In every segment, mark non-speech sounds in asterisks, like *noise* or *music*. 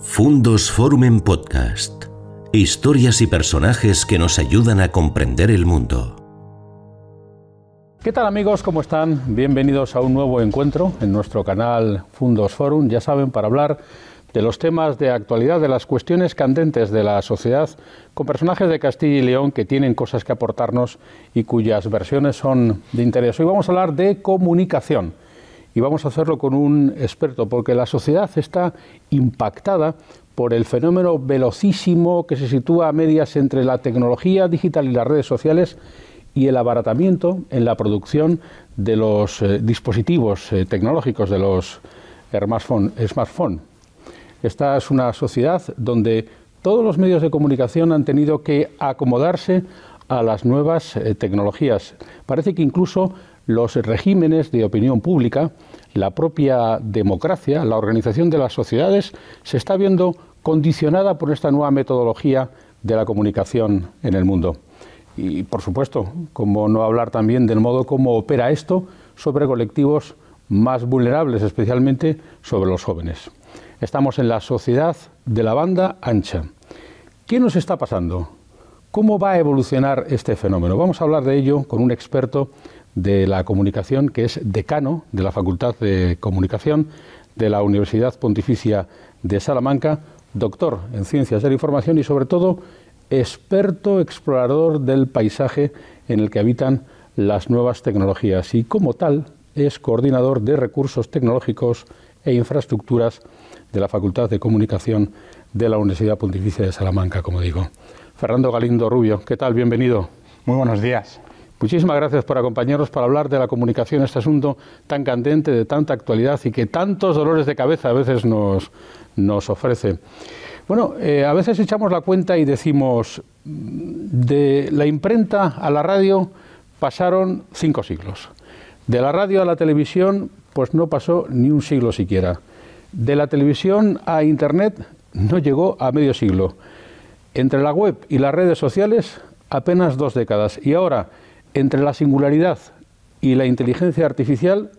Fundos Forum en Podcast. Historias y personajes que nos ayudan a comprender el mundo. ¿Qué tal amigos? ¿Cómo están? Bienvenidos a un nuevo encuentro en nuestro canal Fundos Forum. Ya saben, para hablar de los temas de actualidad, de las cuestiones candentes de la sociedad, con personajes de Castilla y León que tienen cosas que aportarnos y cuyas versiones son de interés. Hoy vamos a hablar de comunicación y vamos a hacerlo con un experto, porque la sociedad está impactada por el fenómeno velocísimo que se sitúa a medias entre la tecnología digital y las redes sociales y el abaratamiento en la producción de los eh, dispositivos eh, tecnológicos, de los smartphones. Esta es una sociedad donde todos los medios de comunicación han tenido que acomodarse a las nuevas eh, tecnologías. Parece que incluso los regímenes de opinión pública, la propia democracia, la organización de las sociedades, se está viendo condicionada por esta nueva metodología de la comunicación en el mundo. Y, por supuesto, como no hablar también del modo como opera esto sobre colectivos más vulnerables, especialmente sobre los jóvenes. Estamos en la sociedad de la banda ancha. ¿Qué nos está pasando? ¿Cómo va a evolucionar este fenómeno? Vamos a hablar de ello con un experto de la Comunicación, que es decano de la Facultad de Comunicación de la Universidad Pontificia de Salamanca, doctor en Ciencias de la Información y sobre todo experto explorador del paisaje en el que habitan las nuevas tecnologías y como tal es coordinador de recursos tecnológicos e infraestructuras de la Facultad de Comunicación de la Universidad Pontificia de Salamanca, como digo. Fernando Galindo Rubio, ¿qué tal? Bienvenido. Muy buenos días. Muchísimas gracias por acompañarnos para hablar de la comunicación, este asunto tan candente, de tanta actualidad y que tantos dolores de cabeza a veces nos, nos ofrece. Bueno, eh, a veces echamos la cuenta y decimos, de la imprenta a la radio pasaron cinco siglos. De la radio a la televisión, pues no pasó ni un siglo siquiera. De la televisión a Internet no llegó a medio siglo. Entre la web y las redes sociales, apenas dos décadas. Y ahora, entre la singularidad y la inteligencia artificial,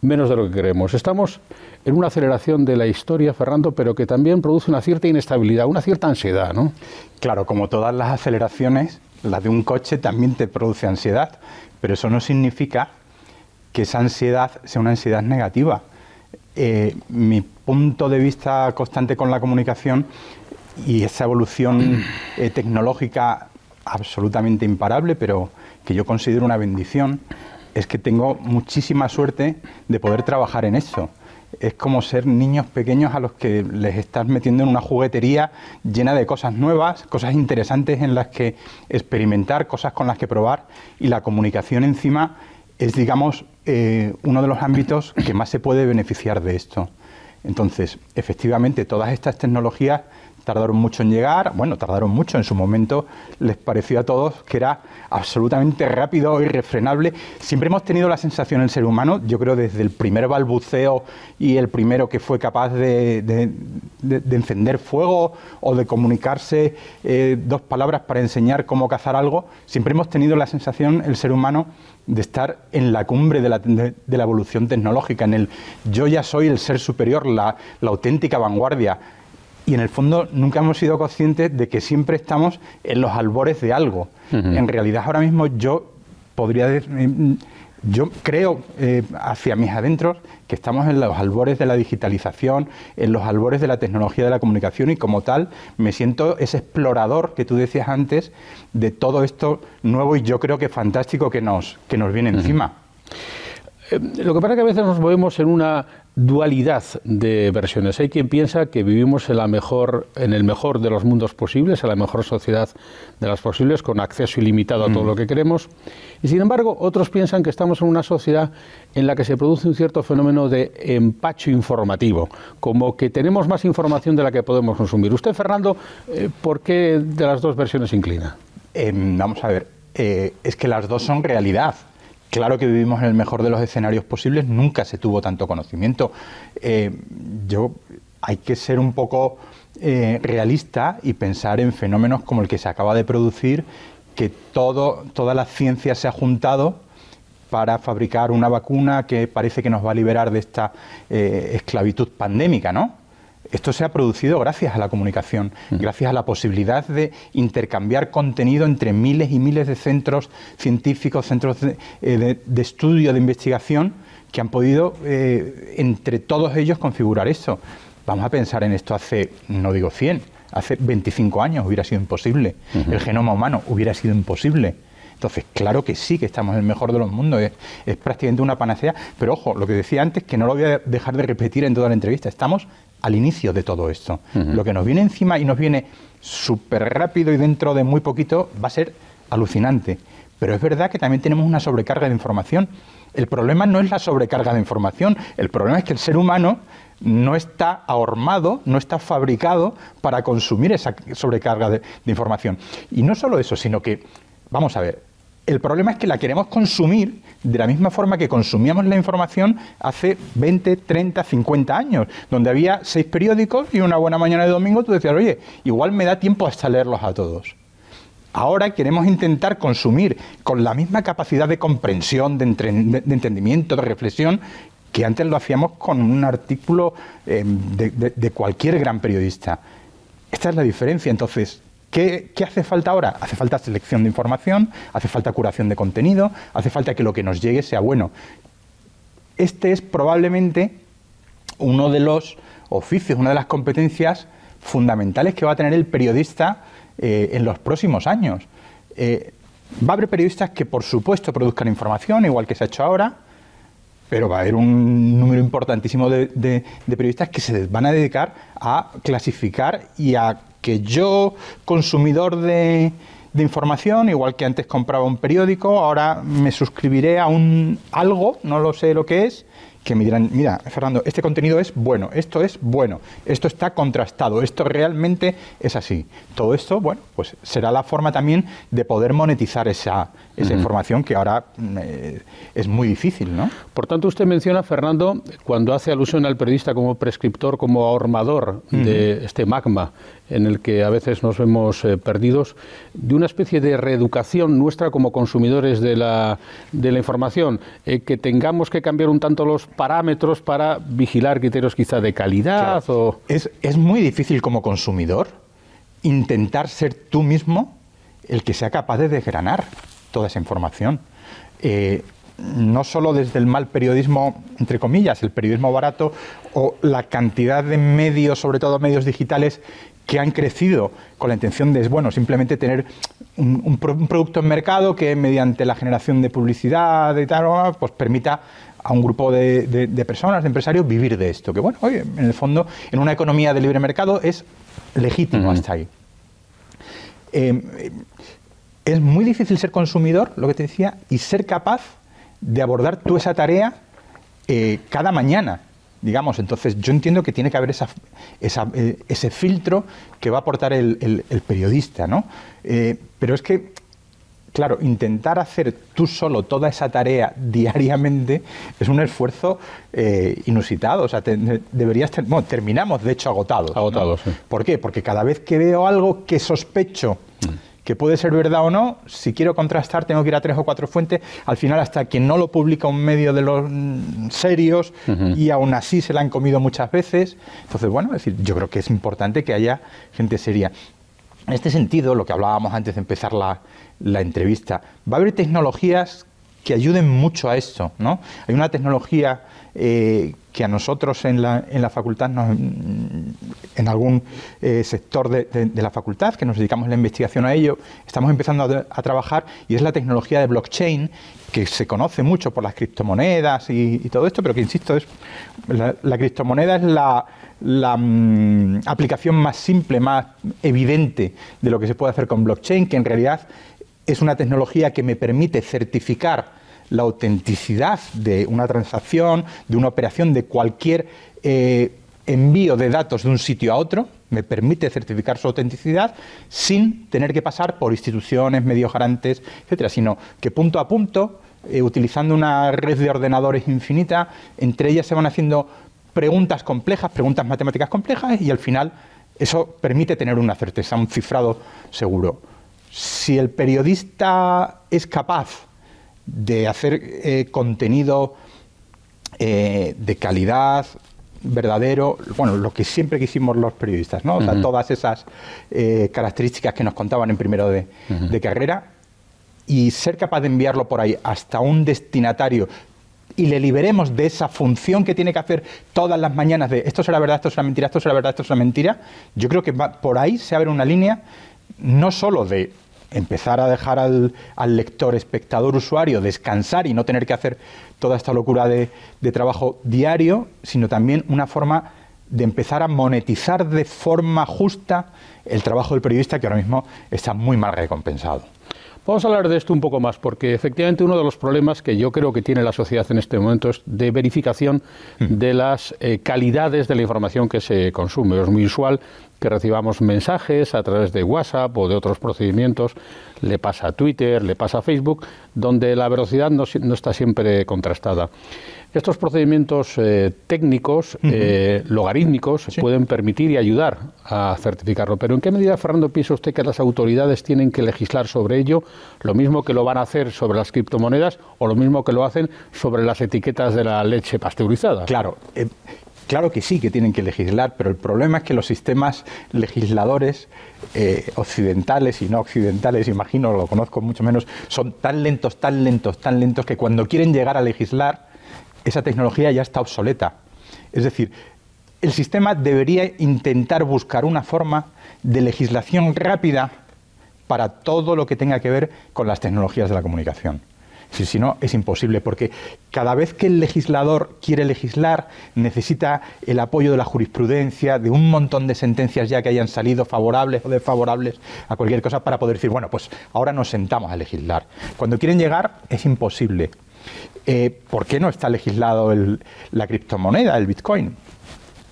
menos de lo que queremos. Estamos en una aceleración de la historia, Fernando, pero que también produce una cierta inestabilidad, una cierta ansiedad, ¿no? Claro, como todas las aceleraciones, la de un coche también te produce ansiedad, pero eso no significa que esa ansiedad sea una ansiedad negativa. Eh, mi punto de vista constante con la comunicación y esa evolución eh, tecnológica absolutamente imparable, pero que yo considero una bendición, es que tengo muchísima suerte de poder trabajar en eso. Es como ser niños pequeños a los que les estás metiendo en una juguetería llena de cosas nuevas, cosas interesantes en las que experimentar, cosas con las que probar y la comunicación encima es, digamos, eh, uno de los ámbitos que más se puede beneficiar de esto. Entonces, efectivamente, todas estas tecnologías tardaron mucho en llegar, bueno, tardaron mucho, en su momento les pareció a todos que era absolutamente rápido, irrefrenable. Siempre hemos tenido la sensación el ser humano, yo creo desde el primer balbuceo y el primero que fue capaz de, encender fuego o de comunicarse eh, dos palabras para enseñar cómo cazar algo, siempre hemos tenido la sensación el ser humano de estar en la cumbre de la, evolución tecnológica, en el yo ya soy el ser superior, la auténtica vanguardia y en el fondo nunca hemos sido conscientes de que siempre estamos en los albores de algo. En realidad ahora mismo yo podría decir, yo creo eh, hacia mis adentros que estamos en los albores de la digitalización, en los albores de la tecnología de la comunicación y como tal me siento ese explorador que tú decías antes de todo esto nuevo y yo creo que fantástico que nos, que nos viene encima. Eh, lo que pasa es que a veces nos movemos en una dualidad de versiones. Hay quien piensa que vivimos en, la mejor, en el mejor de los mundos posibles, en la mejor sociedad de las posibles, con acceso ilimitado a todo mm. lo que queremos. Y sin embargo, otros piensan que estamos en una sociedad en la que se produce un cierto fenómeno de empacho informativo, como que tenemos más información de la que podemos consumir. Usted, Fernando, eh, ¿por qué de las dos versiones inclina? Em, vamos a ver, eh, es que las dos son realidad. Claro que vivimos en el mejor de los escenarios posibles, nunca se tuvo tanto conocimiento. Eh, yo hay que ser un poco eh, realista y pensar en fenómenos como el que se acaba de producir, que todo, toda la ciencia se ha juntado para fabricar una vacuna que parece que nos va a liberar de esta eh, esclavitud pandémica, ¿no? Esto se ha producido gracias a la comunicación, mm. gracias a la posibilidad de intercambiar contenido entre miles y miles de centros científicos, centros de, eh, estudio, de investigación, que han podido, eh, entre todos ellos, configurar eso. Vamos a pensar en esto hace, no digo 100, hace 25 años hubiera sido imposible. El genoma humano hubiera sido imposible. Entonces, claro que sí, que estamos en el mejor de los mundos, es, prácticamente una panacea, pero ojo, lo que decía antes, que no lo voy a dejar de repetir en toda la entrevista, estamos al inicio de todo esto. Lo que nos viene encima y nos viene súper rápido y dentro de muy poquito va a ser alucinante. Pero es verdad que también tenemos una sobrecarga de información. El problema no es la sobrecarga de información, el problema es que el ser humano no está ahormado, no está fabricado para consumir esa sobrecarga de, información. Y no solo eso, sino que, vamos a ver, el problema es que la queremos consumir de la misma forma que consumíamos la información hace 20, 30, 50 años, donde había seis periódicos y una buena mañana de domingo tú decías, oye, igual me da tiempo hasta leerlos a todos. Ahora queremos intentar consumir con la misma capacidad de comprensión, de, entendimiento, de reflexión, que antes lo hacíamos con un artículo eh, de, cualquier gran periodista. Esta es la diferencia. Entonces, ¿Qué, hace falta ahora? Hace falta selección de información, hace falta curación de contenido, hace falta que lo que nos llegue sea bueno. Este es probablemente uno de los oficios, una de las competencias fundamentales que va a tener el periodista eh, en los próximos años. Eh, va a haber periodistas que, por supuesto, produzcan información, igual que se ha hecho ahora, pero va a haber un número importantísimo de periodistas que se van a dedicar a clasificar y a que yo, consumidor de, información, igual que antes compraba un periódico, ahora me suscribiré a un algo, no lo sé lo que es, que me dirán, mira, Fernando, este contenido es bueno, esto es bueno, esto está contrastado, esto realmente es así. Todo esto, bueno, pues será la forma también de poder monetizar esa, esa información que ahora eh, es muy difícil, ¿no? Por tanto, usted menciona, Fernando, cuando hace alusión al periodista como prescriptor, como ahormador de este magma en el que a veces nos vemos eh, perdidos, de una especie de reeducación nuestra como consumidores de la, de la información, eh, que tengamos que cambiar un tanto los parámetros para vigilar criterios quizá de calidad o... Es, es muy difícil como consumidor intentar ser tú mismo el que sea capaz de desgranar toda esa información. Eh, no solo desde el mal periodismo, entre comillas, el periodismo barato o la cantidad de medios, sobre todo medios digitales, que han crecido con la intención de, bueno, simplemente tener un, producto en mercado que mediante la generación de publicidad y tal, pues permita a un grupo de, personas, de empresarios, vivir de esto. Que bueno, oye, en el fondo, en una economía de libre mercado es legítimo hasta ahí. Eh, es muy difícil ser consumidor, lo que te decía, y ser capaz de abordar tú esa tarea eh, cada mañana, digamos. Entonces, yo entiendo que tiene que haber esa, eh, ese filtro que va a aportar el, periodista, ¿no? Eh, pero es que, claro, intentar hacer tú solo toda esa tarea *laughs* diariamente es un esfuerzo inusitado. O sea, deberías... bueno, terminamos, de hecho, agotados. Agotados, sí. ¿Por qué? Porque cada vez que veo algo que sospecho... Mm que puede ser verdad o no, si quiero contrastar tengo que ir a tres o cuatro fuentes, al final hasta que no lo publica un medio de los mm, serios y aún así se la han comido muchas veces. Entonces, bueno, es decir, yo creo que es importante que haya gente seria. En este sentido, lo que hablábamos antes de empezar la, la entrevista, va a haber tecnologías que ayuden mucho a esto, ¿no? Hay una tecnología eh, que a nosotros en la, en la facultad, en algún eh, sector de, la facultad, que nos dedicamos la investigación a ello, estamos empezando a, trabajar y es la tecnología de blockchain, que se conoce mucho por las criptomonedas y, todo esto, pero que, insisto, es la, criptomoneda es la, la mm, aplicación más simple, más evidente de lo que se puede hacer con blockchain, que en realidad es una tecnología que me permite certificar la autenticidad de una transacción, de una operación, de cualquier eh, envío de datos de un sitio a otro, me permite certificar su autenticidad sin tener que pasar por instituciones, medios garantes, etcétera, sino que punto a punto, eh, utilizando una red de ordenadores infinita, entre ellas se van haciendo preguntas complejas, preguntas matemáticas complejas, y al final eso permite tener una certeza, un cifrado seguro. Si el periodista es capaz de hacer eh, contenido eh, de calidad, verdadero, bueno, lo que siempre quisimos los periodistas, ¿no? O sea, todas esas eh, características que nos contaban en primero de, de carrera y ser capaz de enviarlo por ahí hasta un destinatario y le liberemos de esa función que tiene que hacer todas las mañanas de esto será verdad, esto será mentira, esto será verdad, esto será mentira, yo creo que por ahí se abre una línea no solo de empezar a dejar al, lector, espectador, usuario descansar y no tener que hacer toda esta locura de, de trabajo diario, sino también una forma de empezar a monetizar de forma justa el trabajo del periodista que ahora mismo está muy mal recompensado. Vamos a hablar de esto un poco más, porque efectivamente uno de los problemas que yo creo que tiene la sociedad en este momento es de verificación mm. de las eh, calidades de la información que se consume. Es muy usual que recibamos mensajes a través de WhatsApp o de otros procedimientos, le pasa a Twitter, le pasa a Facebook, donde la velocidad no, está siempre contrastada. Estos procedimientos eh, técnicos, eh, logarítmicos, pueden permitir y ayudar a certificarlo. Pero ¿en qué medida, Fernando, piensa usted que las autoridades tienen que legislar sobre ello, lo mismo que lo van a hacer sobre las criptomonedas o lo mismo que lo hacen sobre las etiquetas de la leche pasteurizada? Claro. Eh, Claro que sí que tienen que legislar, pero el problema es que los sistemas legisladores eh, occidentales y no occidentales, imagino, lo conozco mucho menos, son tan lentos, tan lentos, tan lentos que cuando quieren llegar a legislar, esa tecnología ya está obsoleta. Es decir, el sistema debería intentar buscar una forma de legislación rápida para todo lo que tenga que ver con las tecnologías de la comunicación. Si, no, es imposible, porque cada vez que el legislador quiere legislar, necesita el apoyo de la jurisprudencia, de un montón de sentencias ya que hayan salido favorables o desfavorables a cualquier cosa para poder decir, bueno, pues ahora nos sentamos a legislar. Cuando quieren llegar, es imposible. Eh, ¿Por qué no está legislado la criptomoneda, el Bitcoin?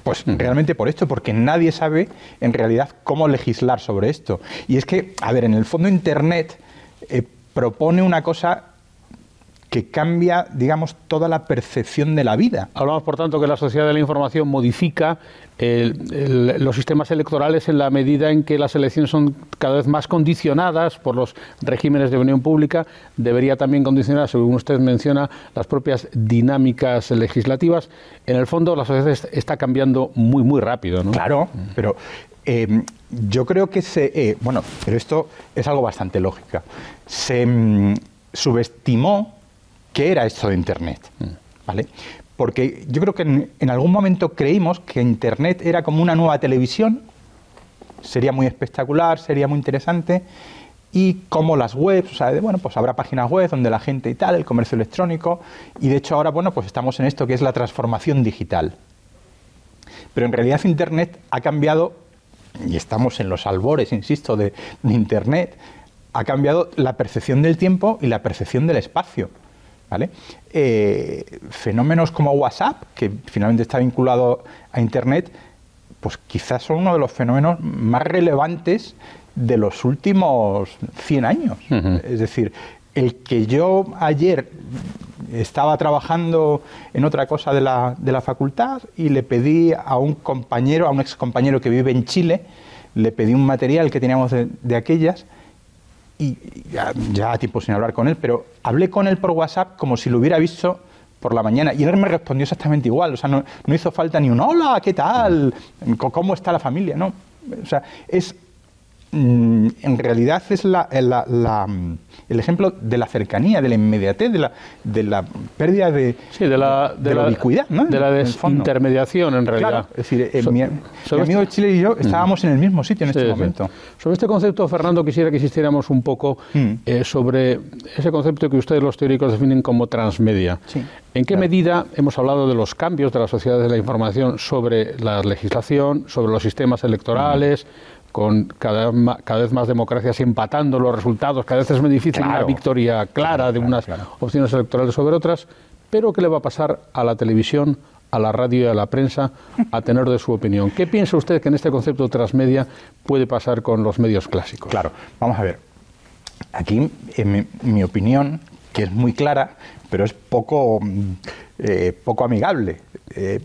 Pues realmente por esto, porque nadie sabe en realidad cómo legislar sobre esto. Y es que, a ver, en el fondo Internet eh, propone una cosa que cambia, digamos, toda la percepción de la vida. Hablamos, por tanto, que la sociedad de la información modifica los sistemas electorales en la medida en que las elecciones son cada vez más condicionadas por los regímenes de opinión pública. Debería también condicionar, según usted menciona, las propias dinámicas legislativas. En el fondo, la sociedad está cambiando muy, muy rápido. ¿no? Claro, pero eh, yo creo que se. Eh, bueno, pero esto es algo bastante lógico. Se mm, subestimó qué era esto de Internet. ¿Vale? Porque yo creo que en, algún momento creímos que Internet era como una nueva televisión, sería muy espectacular, sería muy interesante, y como las webs, o sea, bueno, pues habrá páginas web donde la gente y tal, el comercio electrónico, y de hecho ahora, bueno, pues estamos en esto que es la transformación digital. Pero en realidad Internet ha cambiado, y estamos en los albores, insisto, de Internet, ha cambiado la percepción del tiempo y la percepción del espacio. Eh, fenómenos como WhatsApp, que finalmente está vinculado a Internet, pues quizás son uno de los fenómenos más relevantes de los últimos 100 años. Es decir, el que yo ayer estaba trabajando en otra cosa de la, de la, facultad y le pedí a un compañero, a un ex compañero que vive en Chile, le pedí un material que teníamos de aquellas y ya, ya tiempo sin hablar con él, pero hablé con él por WhatsApp como si lo hubiera visto por la mañana y él me respondió exactamente igual, o sea, no, no hizo falta ni un hola, ¿qué tal? ¿Cómo está la familia? No, o sea, es Mm, en realidad es la, mm, el ejemplo de la cercanía, de la inmediatez, de la, de la pérdida de, de la, de, la, ubicuidad, de la desintermediación en realidad. es decir, eh, mi, amigo de este Chile y yo mm. estábamos en el mismo sitio en este momento. Sobre este concepto, Fernando, quisiera que insistiéramos un poco eh, sobre ese concepto que ustedes los teóricos definen como transmedia. ¿En qué medida hemos hablado de los cambios de la sociedad de la información sobre la legislación, sobre los sistemas electorales? Con cada, cada, vez más democracias empatando los resultados, cada vez es más difícil una victoria clara de unas opciones electorales sobre otras, pero ¿qué le va a pasar a la televisión, a la radio y a la prensa a tener de su opinión? ¿Qué piensa usted que en este concepto transmedia puede pasar con los medios clásicos? Claro, vamos a ver. Aquí, en mi, opinión, que es muy clara, pero es poco, eh, poco amigable. Eh,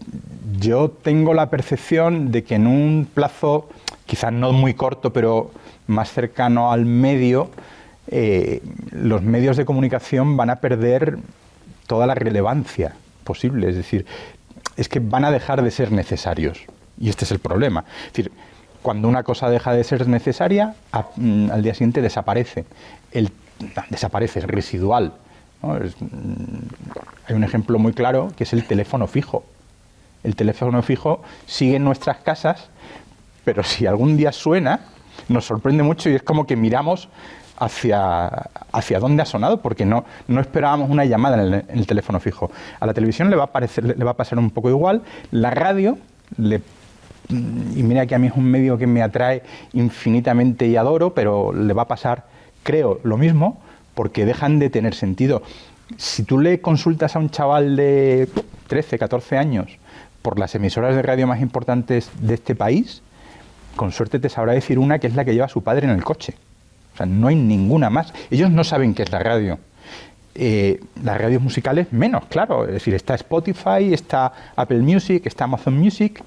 yo tengo la percepción de que en un plazo quizás no muy corto, pero más cercano al medio, eh, los medios de comunicación van a perder toda la relevancia posible. Es decir, es que van a dejar de ser necesarios. Y este es el problema. Es decir, cuando una cosa deja de ser necesaria, mm, al día siguiente desaparece. El, desaparece, es residual. Mm, hay un ejemplo muy claro que es el teléfono fijo. El teléfono fijo sigue en nuestras casas, pero si algún día suena, nos sorprende mucho y es como que miramos hacia, hacia dónde ha sonado, porque no, no esperábamos una llamada en el, teléfono fijo. A la televisión le va a, parecer, le va a pasar un poco igual, la radio le y mira que a mí es un medio que me atrae infinitamente y adoro, pero le va a pasar, creo, lo mismo, porque dejan de tener sentido. Si tú le consultas a un chaval de 13, 14 años por las emisoras de radio más importantes de este país, con suerte te sabrá decir una que es la que lleva su padre en el coche. O sea, no hay ninguna más. Ellos no saben qué es la radio. Eh, las radios musicales menos, claro. Es decir, está Spotify, está Apple Music, está Amazon Music,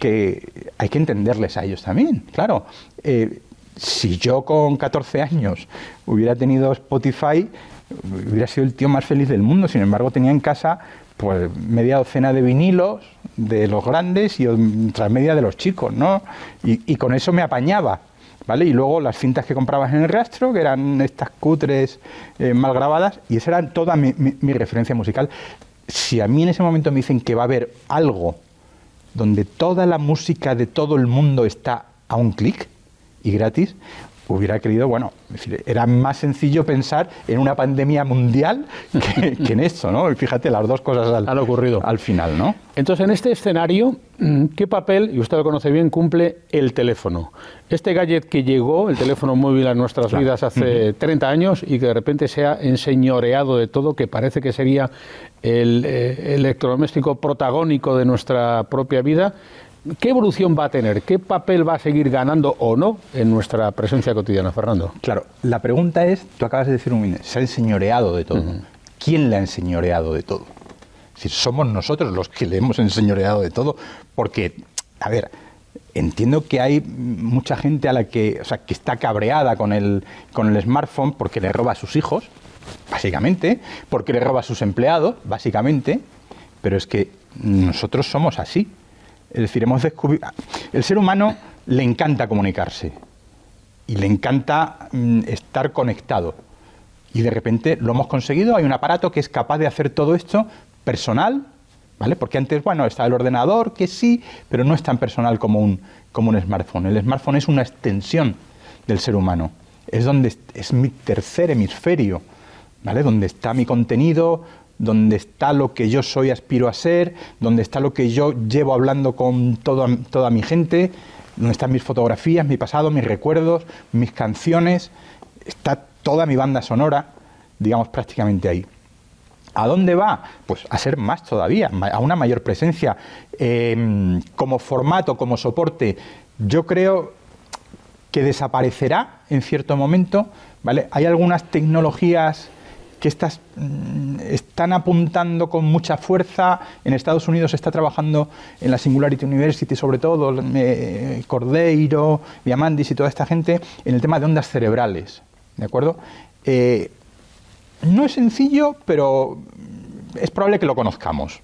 que hay que entenderles a ellos también, claro. Eh, si yo con 14 años hubiera tenido Spotify, hubiera sido el tío más feliz del mundo. Sin embargo, tenía en casa pues media docena de vinilos de los grandes y otra media de los chicos, ¿no? y con eso me apañaba. ¿vale? Y luego las cintas que comprabas en el rastro, que eran estas cutres eh, mal grabadas, y esa era toda mi, referencia musical. Si a mí en ese momento me dicen que va a haber algo donde toda la música de todo el mundo está a un clic y gratis, hubiera querido, bueno, era más sencillo pensar en una pandemia mundial que, en esto, ¿no? Y fíjate, las dos cosas al, Han ocurrido. al final, ¿no? Entonces, en este escenario, mm, ¿qué papel, y usted lo conoce bien, cumple el teléfono? Este gadget que llegó, el teléfono móvil a nuestras vidas hace 30 años y que de repente se ha enseñoreado de todo, que parece que sería el eh, electrodoméstico protagónico de nuestra propia vida, ¿Qué evolución va a tener? ¿Qué papel va a seguir ganando o no en nuestra presencia cotidiana, Fernando? Claro, la pregunta es, tú acabas de decir un minuto, se ha enseñoreado de todo. ¿Quién le ha enseñoreado de todo? Es decir, somos nosotros los que le hemos enseñoreado de todo, porque, a ver, entiendo que hay mucha gente a la que, o sea, que está cabreada con el, con el smartphone porque le roba a sus hijos, básicamente, porque le roba a sus empleados, básicamente, pero es que nosotros somos así. Es decir, hemos descubierto... El ser humano le encanta comunicarse y le encanta mm, estar conectado. Y de repente lo hemos conseguido, hay un aparato que es capaz de hacer todo esto personal, ¿vale? Porque antes, bueno, está el ordenador, que sí, pero no es tan personal como un, como un smartphone. El smartphone es una extensión del ser humano. Es donde es mi tercer hemisferio, ¿vale? Donde está mi contenido, donde está lo que yo soy, aspiro a ser, donde está lo que yo llevo hablando con toda, toda mi gente, donde están mis fotografías, mi pasado, mis recuerdos, mis canciones, está toda mi banda sonora, digamos, prácticamente ahí. ¿A dónde va? Pues a ser más todavía, a una mayor presencia. Em, como formato, como soporte, yo creo que desaparecerá en cierto momento. ¿vale? Hay algunas tecnologías que estas mm, están apuntando con mucha fuerza. En Estados Unidos se está trabajando en la Singularity University, sobre todo eh, Cordeiro, Diamandis y toda esta gente, en el tema de ondas cerebrales. ¿De acuerdo? Eh, no es sencillo, pero es probable que lo conozcamos.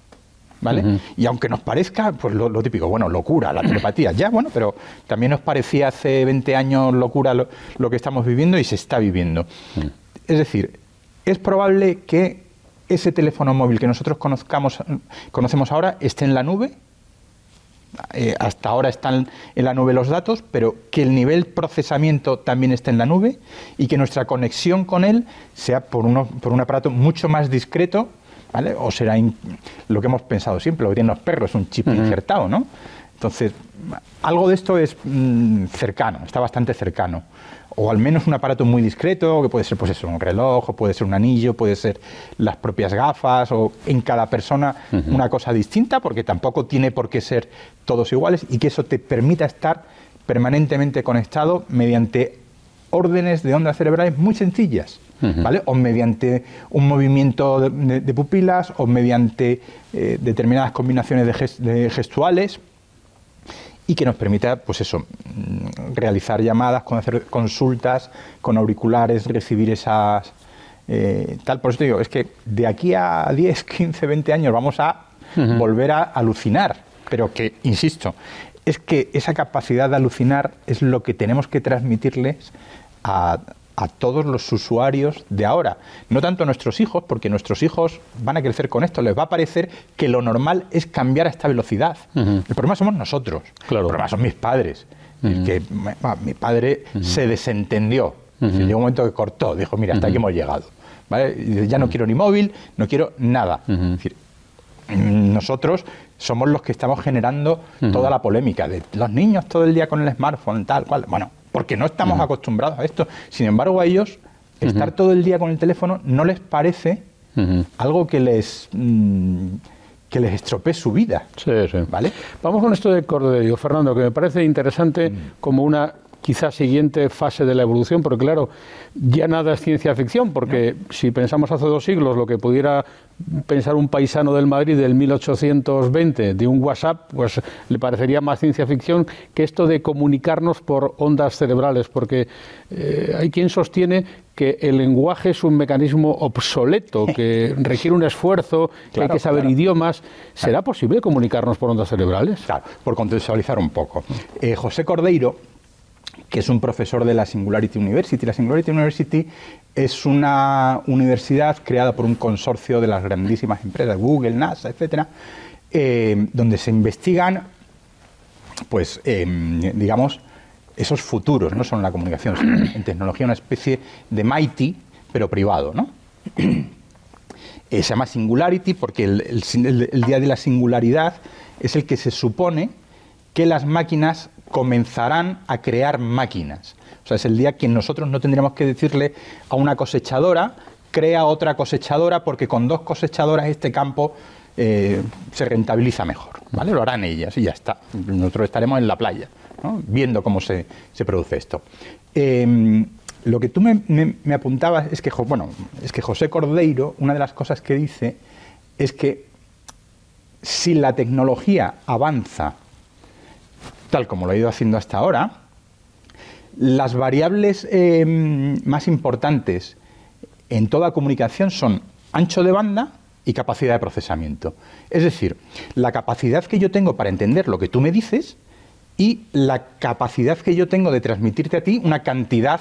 ¿Vale? Y aunque nos parezca, pues lo, típico, bueno, locura, la telepatía, ya, bueno, pero también nos parecía hace 20 años locura lo, que estamos viviendo y se está viviendo. Es decir, es probable que ese teléfono móvil que nosotros conozcamos, conocemos ahora esté en la nube. Eh, hasta ahora están en la nube los datos, pero que el nivel procesamiento también esté en la nube y que nuestra conexión con él sea por, uno, por un aparato mucho más discreto, ¿vale? O será lo que hemos pensado siempre, lo que tienen los perros, un chip injertado, ¿no? Entonces, algo de esto es mm, cercano, está bastante cercano o al menos un aparato muy discreto, que puede ser pues eso, un reloj, o puede ser un anillo, puede ser las propias gafas, o en cada persona una cosa distinta, porque tampoco tiene por qué ser todos iguales, y que eso te permita estar permanentemente conectado mediante órdenes de ondas cerebrales muy sencillas. ¿Vale? O mediante un movimiento de, pupilas, o mediante eh, determinadas combinaciones de gestuales, y que nos permita, pues eso, mm, realizar llamadas, con hacer consultas con auriculares, recibir esas... Eh, tal, por eso te digo, es que de aquí a 10, 15, 20 años vamos a volver a alucinar, pero que, insisto, es que esa capacidad de alucinar es lo que tenemos que transmitirles a, a todos los usuarios de ahora. No tanto a nuestros hijos, porque nuestros hijos van a crecer con esto. Les va a parecer que lo normal es cambiar a esta velocidad. El problema somos nosotros. Claro. El problema son mis padres. que, mi padre se desentendió. Llegó un momento que cortó. Dijo, mira, hasta aquí hemos llegado. Ya no quiero ni móvil, no quiero nada. nosotros somos los que estamos generando toda la polémica de los niños todo el día con el smartphone, tal cual. Bueno, porque no estamos acostumbrados a esto. Sin embargo, a ellos estar todo el día con el teléfono no les parece algo que les mm, que les estropee su vida. Sí, sí. ¿Vale? Vamos con esto de Cordeiro, Fernando, que me parece interesante como una quizás siguiente fase de la evolución, porque claro, ya nada es ciencia ficción, porque si pensamos hace dos siglos lo que pudiera pensar un paisano del Madrid del 1820 de un WhatsApp, pues le parecería más ciencia ficción que esto de comunicarnos por ondas cerebrales, porque eh, hay quien sostiene que el lenguaje es un mecanismo obsoleto, que *laughs* requiere un esfuerzo, que hay que saber idiomas. ¿Será posible comunicarnos por ondas cerebrales? Claro, por contextualizar un poco. Eh, José Cordeiro que es un profesor de la Singularity University. La Singularity University es una universidad creada por un consorcio de las grandísimas empresas, Google, NASA, etcétera, eh, donde se investigan, pues, em, digamos, esos futuros, no solo en la comunicación, sino en tecnología, una especie de MIT, pero privado, ¿no? Eh, se llama Singularity porque el día de la singularidad es el que se supone que las máquinas comenzarán a crear máquinas. O sea, es el día que nosotros no tendríamos que decirle a una cosechadora, crea otra cosechadora, porque con dos cosechadoras este campo eh, se rentabiliza mejor. ¿vale? Lo harán ellas y ya está. Nosotros estaremos en la playa, viendo cómo se, produce esto. Em, lo que tú me, apuntabas es que, bueno, es que José Cordeiro, una de las cosas que dice es que si la tecnología avanza tal como lo ha ido haciendo hasta ahora, las variables eh, más importantes en toda comunicación son ancho de banda y capacidad de procesamiento. Es decir, la capacidad que yo tengo para entender lo que tú me dices y la capacidad que yo tengo de transmitirte a ti una cantidad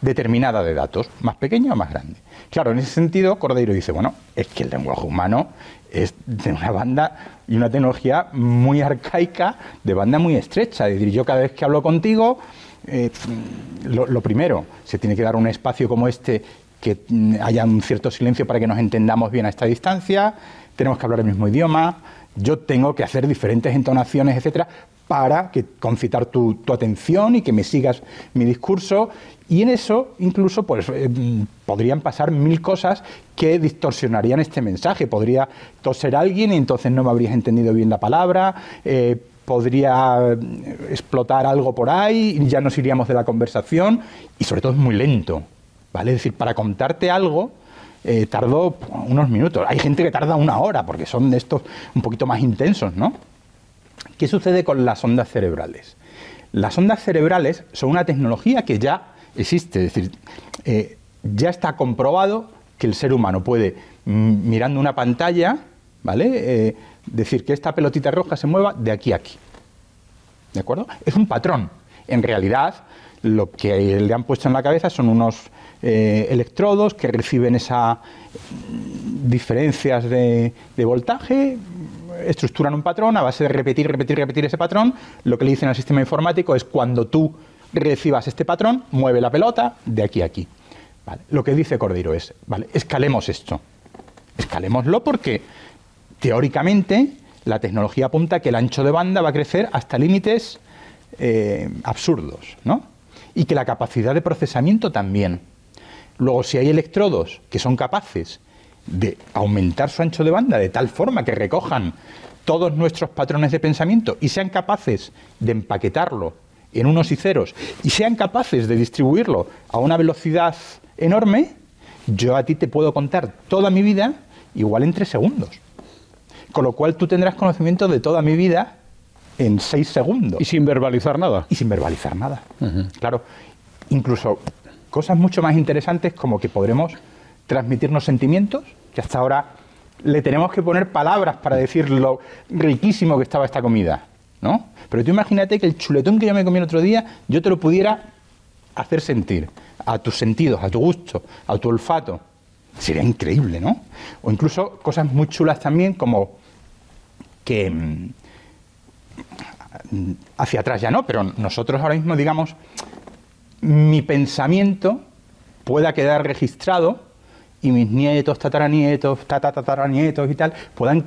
determinada de datos, más pequeña o más grande. Claro, en ese sentido, Cordeiro dice, bueno, es que el lenguaje humano es de una banda y una tecnología muy arcaica, de banda muy estrecha. Es decir, yo cada vez que hablo contigo, eh, lo, primero, se tiene que dar un espacio como este que haya un cierto silencio para que nos entendamos bien a esta distancia, tenemos que hablar el mismo idioma, yo tengo que hacer diferentes entonaciones, etcétera, para que, concitar tu, tu, atención y que me sigas mi discurso y en eso incluso pues, eh, podrían pasar mil cosas que distorsionarían este mensaje. Podría toser alguien y entonces no me habrías entendido bien la palabra. Eh, podría eh, explotar algo por ahí y ya nos iríamos de la conversación. Y sobre todo es muy lento. ¿vale? Es decir, para contarte algo, tardó unos minutos. Hay gente que tarda una hora porque son de estos un poquito más intensos, ¿no? ¿Qué sucede con las ondas cerebrales? Las ondas cerebrales son una tecnología que ya existe. Es decir, eh, ya está comprobado que el ser humano puede, mm, mirando una pantalla, ¿vale? Eh, decir que esta pelotita roja se mueva de aquí a aquí. ¿De acuerdo? Es un patrón. En realidad, lo que le han puesto en la cabeza son unos eh, electrodos que reciben esas mm, diferencias de, voltaje, estructuran un patrón a base de repetir, repetir, repetir ese patrón. Lo que le dicen al sistema informático es cuando tú recibas este patrón, mueve la pelota de aquí a aquí. Lo que dice Cordero es, vale, escalemos esto. Escalémoslo porque teóricamente la tecnología apunta a que el ancho de banda va a crecer hasta límites eh, absurdos, ¿no? Y que la capacidad de procesamiento también. Luego, si hay electrodos que son capaces de aumentar su ancho de banda de tal forma que recojan todos nuestros patrones de pensamiento y sean capaces de empaquetarlo en unos y ceros y sean capaces de distribuirlo a una velocidad enorme, yo a ti te puedo contar toda mi vida igual en tres segundos. Con lo cual tú tendrás conocimiento de toda mi vida en seis segundos. Y sin verbalizar nada. Y sin verbalizar nada. Claro, incluso cosas mucho más interesantes como que podremos transmitirnos sentimientos, que hasta ahora le tenemos que poner palabras para decir lo riquísimo que estaba esta comida, ¿no? Pero tú imagínate que el chuletón que yo me comí el otro día, yo te lo pudiera hacer sentir a tus sentidos, a tu gusto, a tu olfato. Sería increíble, ¿no? O incluso cosas muy chulas también como que mm, hacia atrás ya no, pero nosotros ahora mismo, digamos, mi pensamiento pueda quedar registrado y mis nietos, tataranietos, tataranietos y tal puedan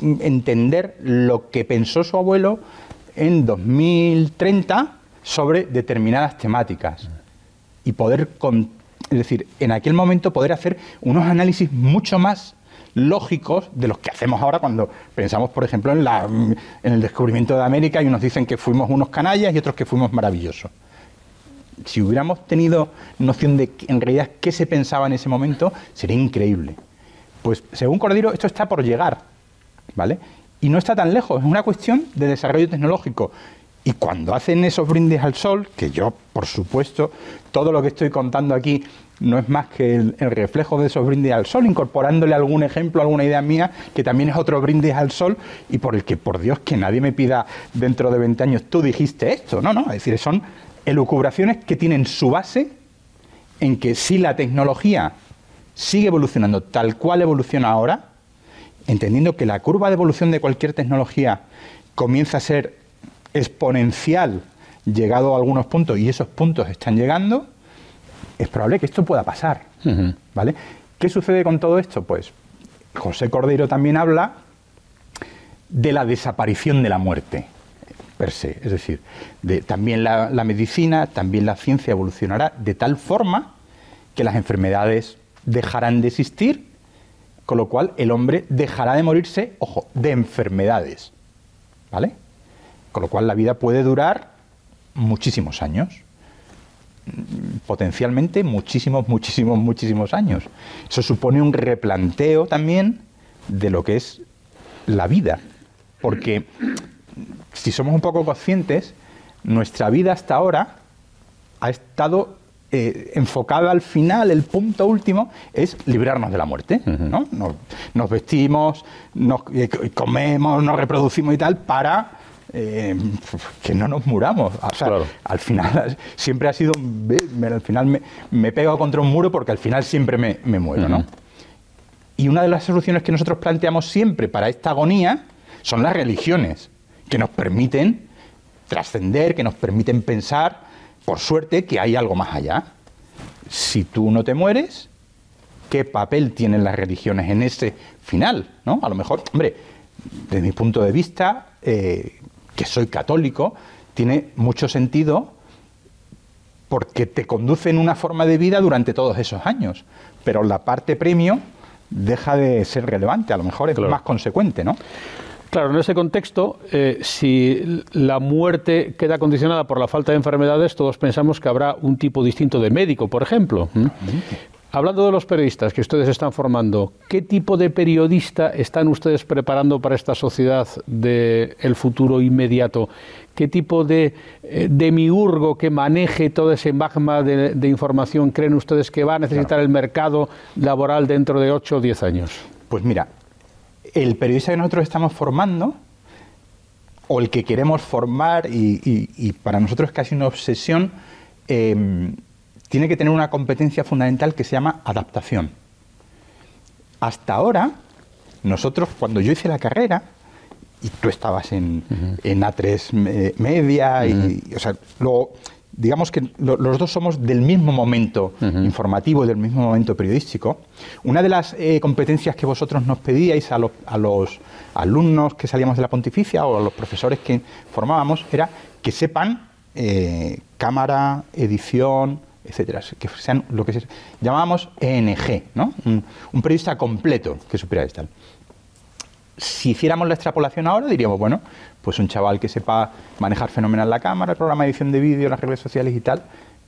entender lo que pensó su abuelo en 2030 sobre determinadas temáticas. Y poder, es decir, en aquel momento poder hacer unos análisis mucho más lógicos de los que hacemos ahora cuando pensamos, por ejemplo, en, la, en el descubrimiento de América y unos dicen que fuimos unos canallas y otros que fuimos maravillosos si hubiéramos tenido noción de en realidad qué se pensaba en ese momento, sería increíble. Pues según Cordero, esto está por llegar, ¿vale? Y no está tan lejos, es una cuestión de desarrollo tecnológico. Y cuando hacen esos brindis al sol, que yo, por supuesto, todo lo que estoy contando aquí no es más que el, reflejo de esos brindis al sol, incorporándole algún ejemplo, alguna idea mía, que también es otro brindis al sol y por el que, por Dios, que nadie me pida dentro de 20 años, tú dijiste esto, no, no, es decir, son elucubraciones que tienen su base en que si la tecnología sigue evolucionando tal cual evoluciona ahora, entendiendo que la curva de evolución de cualquier tecnología comienza a ser exponencial llegado a algunos puntos y esos puntos están llegando, es probable que esto pueda pasar. ¿Vale? ¿Qué sucede con todo esto? Pues José Cordero también habla de la desaparición de la muerte per se. Es decir, también la, medicina, también la ciencia evolucionará de tal forma que las enfermedades dejarán de existir, con lo cual el hombre dejará de morirse, ojo, de enfermedades. ¿Vale? Con lo cual la vida puede durar muchísimos años. Potencialmente muchísimos, muchísimos, muchísimos años. Eso supone un replanteo también de lo que es la vida. Porque si somos un poco conscientes, nuestra vida hasta ahora ha estado eh, enfocada al final, el punto último es librarnos de la muerte. ¿no? nos, vestimos, nos, eh, comemos, nos reproducimos y tal para eh, que no nos muramos. Al final *laughs* siempre ha sido, al final me, me, pego contra un muro porque al final siempre me, muero. ¿no? Y una de las soluciones que nosotros planteamos siempre para esta agonía son las religiones que nos permiten trascender, que nos permiten pensar, por suerte, que hay algo más allá. Si tú no te mueres, ¿qué papel tienen las religiones en ese final? ¿no? A lo mejor, hombre, desde mi punto de vista, eh, que soy católico, tiene mucho sentido porque te conducen una forma de vida durante todos esos años. Pero la parte premio deja de ser relevante, a lo mejor es más consecuente, ¿no? Claro, en ese contexto, eh, si la muerte queda condicionada por la falta de enfermedades, todos pensamos que habrá un tipo distinto de médico, por ejemplo. Hablando de los periodistas que ustedes están formando, ¿qué tipo de periodista están ustedes preparando para esta sociedad del futuro inmediato? ¿Qué tipo de eh, demiurgo que maneje todo ese magma de, de, información creen ustedes que va a necesitar el mercado laboral dentro de 8 o 10 años? Pues mira, el periodista que nosotros estamos formando, o el que queremos formar, y, para nosotros es casi una obsesión, em, tiene que tener una competencia fundamental que se llama adaptación. Hasta ahora, nosotros, cuando yo hice la carrera, y tú estabas en, A3 Media, y, o sea, luego digamos que los dos somos del mismo momento informativo y del mismo momento periodístico. Una de las eh, competencias que vosotros nos pedíais a, los alumnos que salíamos de la pontificia o a los profesores que formábamos era que sepan eh, cámara, edición, etcétera, que sean lo que llamábamos ENG, ¿no? Un, periodista completo que supiera esto si hiciéramos la extrapolación ahora, diríamos, bueno, pues un chaval que sepa manejar fenomenal la cámara, el programa de edición de vídeo, las redes sociales y tal,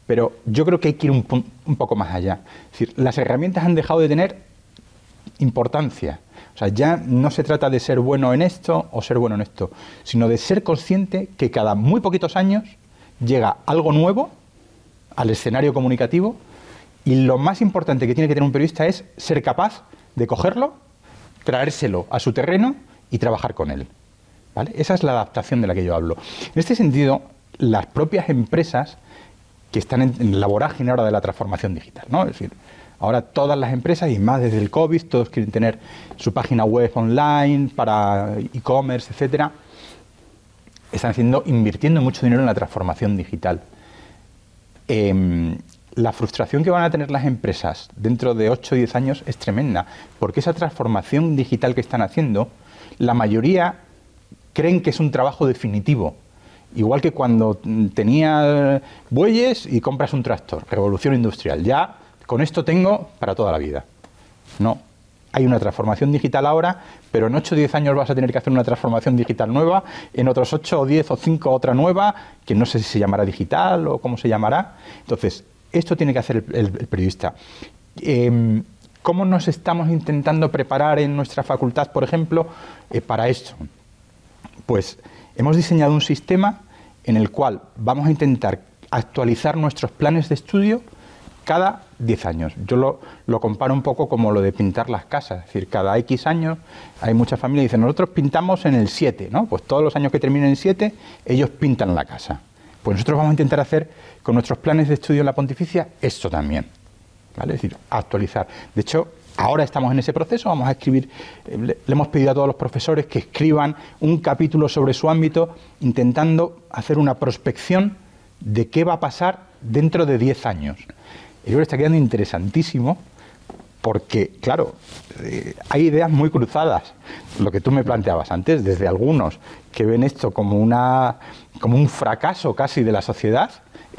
pero yo creo que hay que ir un, un poco más allá. Es decir, las herramientas han dejado de tener importancia. O sea, ya no se trata de ser bueno en esto o ser bueno en esto, sino de ser consciente que cada muy poquitos años llega algo nuevo al escenario comunicativo y lo más importante que tiene que tener un periodista es ser capaz de cogerlo traérselo a su terreno y trabajar con él. ¿Vale? Esa es la adaptación de la que yo hablo. En este sentido, las propias empresas que están en, la vorágine ahora de la transformación digital, ¿no? Es decir, ahora todas las empresas, y más desde el COVID, todos quieren tener su página web online para e-commerce, etcétera, están haciendo, invirtiendo mucho dinero en la transformación digital. Em, la frustración que van a tener las empresas dentro de 8 o 10 años es tremenda, porque esa transformación digital que están haciendo, la mayoría creen que es un trabajo definitivo. Igual que cuando tenía bueyes y compras un tractor, revolución industrial. Ya con esto tengo para toda la vida. No, hay una transformación digital ahora, pero en 8 o 10 años vas a tener que hacer una transformación digital nueva, en otros 8 o 10 o 5 otra nueva, que no sé si se llamará digital o cómo se llamará. Entonces, esto tiene que hacer el, periodista. Em, ¿Cómo nos estamos intentando preparar en nuestra facultad, por ejemplo, eh, para esto? Pues hemos diseñado un sistema en el cual vamos a intentar actualizar nuestros planes de estudio cada 10 años. Yo lo, lo, comparo un poco como lo de pintar las casas, es decir, cada X años hay muchas familias que dicen, nosotros pintamos en el 7, ¿no? Pues todos los años que terminen en 7, ellos pintan la casa. Pues nosotros vamos a intentar hacer con nuestros planes de estudio en la pontificia esto también. ¿vale? Es decir, actualizar. De hecho, ahora estamos en ese proceso, vamos a escribir, eh, le, hemos pedido a todos los profesores que escriban un capítulo sobre su ámbito, intentando hacer una prospección de qué va a pasar dentro de 10 años. El libro está quedando interesantísimo porque, claro, eh, hay ideas muy cruzadas. Lo que tú me planteabas antes, desde algunos que ven esto como, una, como un fracaso casi de la sociedad,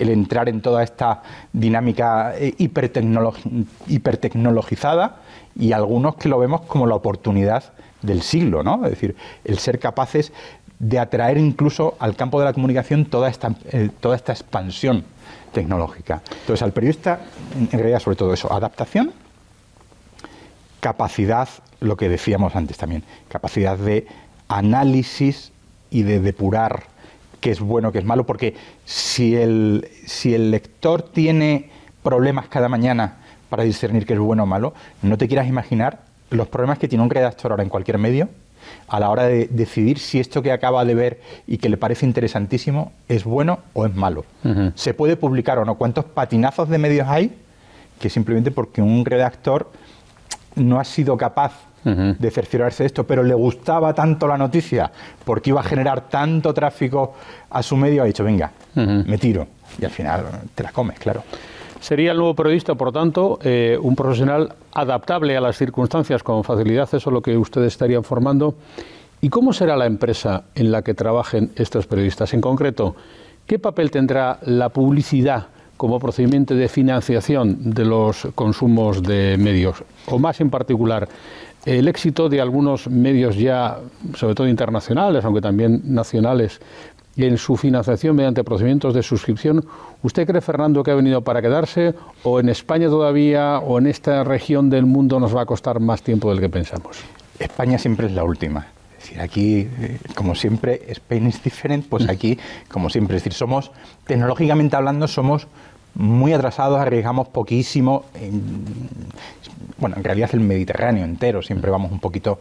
el entrar en toda esta dinámica eh, hipertecnologizada, y algunos que lo vemos como la oportunidad del siglo, ¿no? Es decir, el ser capaces de atraer incluso al campo de la comunicación toda esta, eh, toda esta expansión tecnológica. Entonces, al periodista, en realidad, sobre todo eso, adaptación capacidad, lo que decíamos antes también, capacidad de análisis y de depurar qué es bueno, qué es malo, porque si el, si el lector tiene problemas cada mañana para discernir qué es bueno o malo, no te quieras imaginar los problemas que tiene un redactor ahora en cualquier medio a la hora de decidir si esto que acaba de ver y que le parece interesantísimo es bueno o es malo. Se puede publicar o no. ¿Cuántos patinazos de medios hay? Que simplemente porque un redactor no ha sido capaz de cerciorarse de esto, pero le gustaba tanto la noticia porque iba a generar tanto tráfico a su medio, ha dicho, venga, me tiro. Y al final te la comes, claro. Sería el nuevo periodista, por tanto, eh, un profesional adaptable a las circunstancias con facilidad, eso es lo que ustedes estarían formando. ¿Y cómo será la empresa en la que trabajen estos periodistas? En concreto, ¿qué papel tendrá la publicidad como procedimiento de financiación de los consumos de medios, o más en particular, el éxito de algunos medios ya, sobre todo internacionales, aunque también nacionales, en su financiación mediante procedimientos de suscripción, ¿usted cree, Fernando, que ha venido para quedarse o en España todavía o en esta región del mundo nos va a costar más tiempo del que pensamos? España siempre es la última. Es decir, aquí, eh, como siempre, Spain is different, pues mm. aquí, como siempre, es decir, somos, tecnológicamente hablando, somos muy atrasados, arriesgamos poquísimo. bueno, en realidad el Mediterráneo entero, siempre vamos un poquito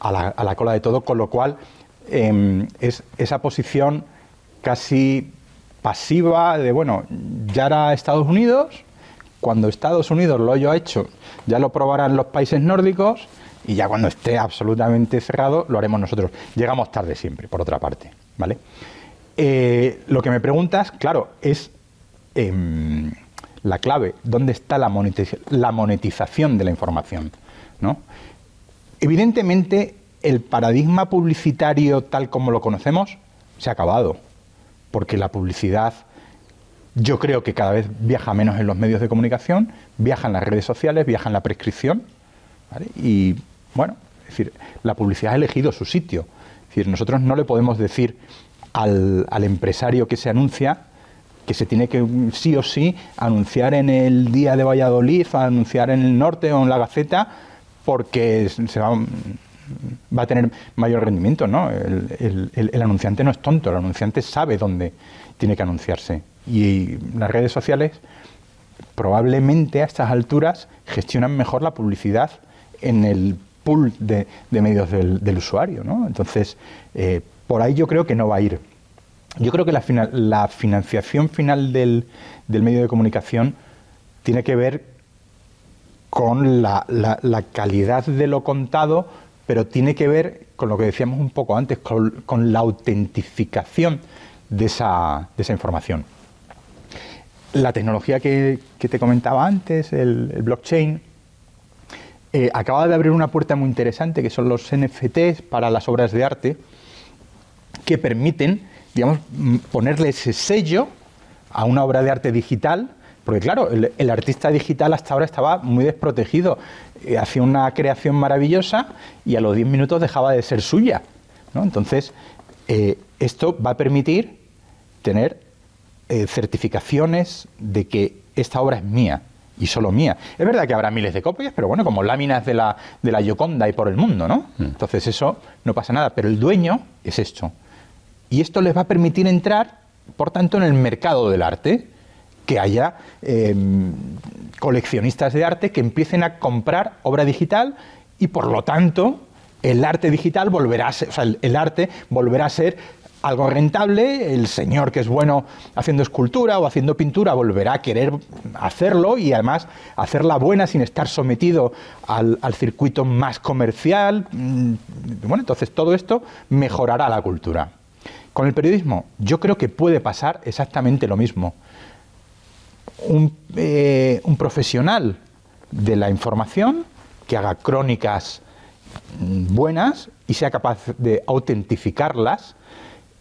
a la, cola de todo, con lo cual em, es esa posición casi pasiva de, bueno, ya era Estados Unidos, cuando Estados Unidos lo haya hecho, ya lo probarán los países nórdicos y ya cuando esté absolutamente cerrado lo haremos nosotros. Llegamos tarde siempre, por otra parte, ¿vale? Eh, lo que me preguntas, claro, es Em, la clave, dónde está la, monetización de la información. ¿no? Evidentemente, el paradigma publicitario tal como lo conocemos se ha acabado, porque la publicidad yo creo que cada vez viaja menos en los medios de comunicación, viaja en las redes sociales, viaja en la prescripción, y bueno, es decir, la publicidad ha elegido su sitio. Es decir, nosotros no le podemos decir al, al empresario que se anuncia, que se tiene que sí o sí anunciar en el día de Valladolid, anunciar en el norte o en la Gaceta, porque se va, a tener mayor rendimiento, ¿no? El, anunciante no es tonto, el anunciante sabe dónde tiene que anunciarse. Y las redes sociales probablemente a estas alturas gestionan mejor la publicidad en el pool de, medios del, usuario. ¿no? Entonces, eh, por ahí yo creo que no va a ir. Yo creo que la, la financiación final del, medio de comunicación tiene que ver con la, calidad de lo contado, pero tiene que ver con lo que decíamos un poco antes, con, la autentificación de esa, información. La tecnología que, te comentaba antes, el, blockchain, eh, acaba de abrir una puerta muy interesante que son los NFTs para las obras de arte, que permiten digamos, ponerle ese sello a una obra de arte digital, porque claro, el, artista digital hasta ahora estaba muy desprotegido, eh, hacía una creación maravillosa y a los 10 minutos dejaba de ser suya. Entonces, eh, esto va a permitir tener eh, certificaciones de que esta obra es mía y solo mía. Es verdad que habrá miles de copias, pero bueno, como láminas de la, de la Yoconda y por el mundo, ¿no? Mm. Entonces eso no pasa nada, pero el dueño es esto. Y esto les va a permitir entrar, por tanto, en el mercado del arte, que haya em, coleccionistas de arte que empiecen a comprar obra digital y, por lo tanto, el arte digital volverá a ser, o sea, el, arte volverá a ser algo rentable, el señor que es bueno haciendo escultura o haciendo pintura volverá a querer hacerlo y además hacerla buena sin estar sometido al, al, circuito más comercial. Mm, bueno, entonces todo esto mejorará la cultura. Con el periodismo, yo creo que puede pasar exactamente lo mismo. Eh, un, profesional de la información que haga crónicas buenas y sea capaz de autentificarlas,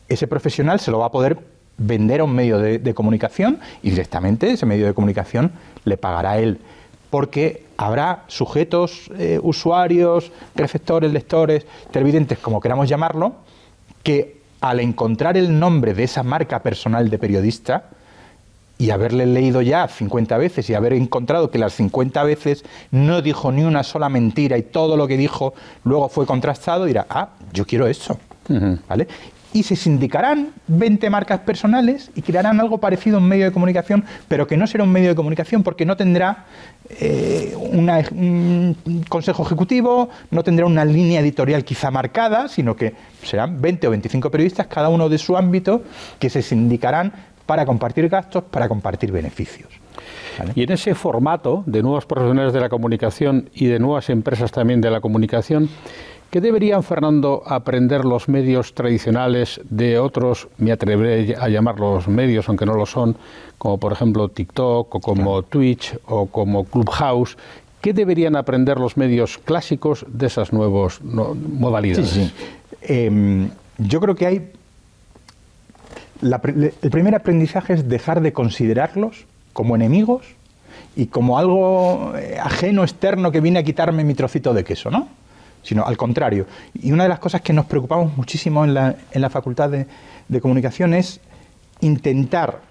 ese profesional se lo va a poder vender a un medio de, comunicación y directamente ese medio de comunicación le pagará a él. Porque habrá sujetos, eh, usuarios, receptores, lectores, televidentes, como queramos llamarlo, que al encontrar el nombre de esa marca personal de periodista y haberle leído ya 50 veces y haber encontrado que las 50 veces no dijo ni una sola mentira y todo lo que dijo luego fue contrastado, dirá, ah, yo quiero eso. ¿Vale? Y se sindicarán 20 marcas personales y crearán algo parecido a un medio de comunicación, pero que no será un medio de comunicación porque no tendrá eh, un consejo ejecutivo, no tendrá una línea editorial quizá marcada, sino que serán 20 o 25 periodistas, cada uno de su ámbito, que se sindicarán para compartir gastos, para compartir beneficios. Y en ese formato de nuevos profesionales de la comunicación y de nuevas empresas también de la comunicación, ¿Qué deberían, Fernando, aprender los medios tradicionales de otros, me atreveré a llamarlos medios, aunque no lo son, como por ejemplo TikTok o como Twitch o como Clubhouse? ¿Qué deberían aprender los medios clásicos de esas nuevas modalidades? Em, yo creo que hay... el primer aprendizaje es dejar de considerarlos como enemigos y como algo eh, ajeno, externo, que viene a quitarme mi trocito de queso, ¿no? Sino al contrario. Y una de las cosas que nos preocupamos muchísimo en la, en la Facultad de, de Comunicación es intentar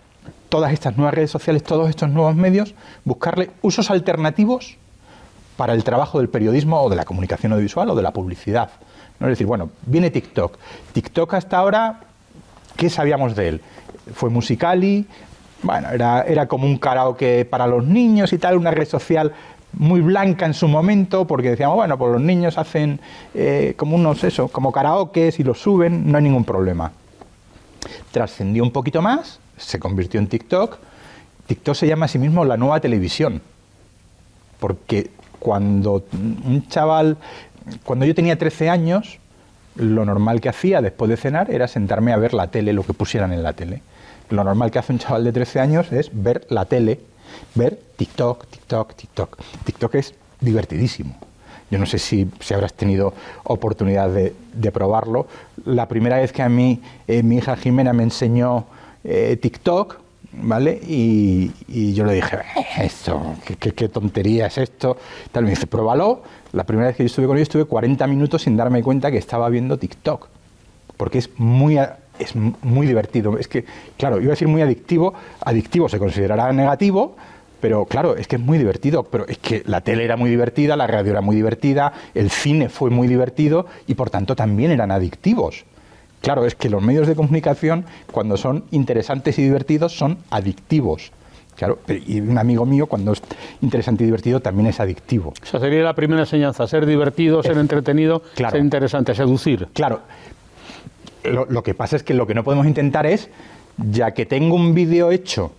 todas estas nuevas redes sociales, todos estos nuevos medios, buscarle usos alternativos para el trabajo del periodismo o de la comunicación audiovisual o de la publicidad. ¿no? Es decir, bueno, viene TikTok. TikTok hasta ahora, ¿qué sabíamos de él? Fue Musicali, bueno, era, era como un karaoke para los niños y tal, una red social muy blanca en su momento, porque decíamos, bueno, pues los niños hacen eh, como unos, eso, como karaokes y los suben, no hay ningún problema. Trascendió un poquito más, se convirtió en TikTok. TikTok se llama a sí mismo la nueva televisión, porque cuando un chaval, cuando yo tenía 13 años, lo normal que hacía después de cenar era sentarme a ver la tele, lo que pusieran en la tele. Lo normal que hace un chaval de 13 años es ver la tele ver TikTok, TikTok, TikTok. TikTok es divertidísimo. Yo no sé si, habrás tenido oportunidad de, probarlo. La primera vez que a mí eh, mi hija Jimena me enseñó eh, TikTok, ¿vale? Y, yo le dije, eh, esto, ¿qué, tontería es esto. Tal, me dice, pruébalo. La primera vez que yo estuve con ella estuve 40 minutos sin darme cuenta que estaba viendo TikTok. Porque es muy, es muy divertido. Es que, claro, iba a decir muy adictivo. Adictivo se considerará negativo, pero claro, es que es muy divertido. Pero es que la tele era muy divertida, la radio era muy divertida, el cine fue muy divertido y por tanto también eran adictivos. Claro, es que los medios de comunicación, cuando son interesantes y divertidos, son adictivos. Claro, y un amigo mío, cuando es interesante y divertido, también es adictivo. O sea, sería la primera enseñanza, ser divertido, ser entretenido, ser interesante, seducir. Claro. Lo, que pasa es que lo que no podemos intentar es, ya que tengo un vídeo hecho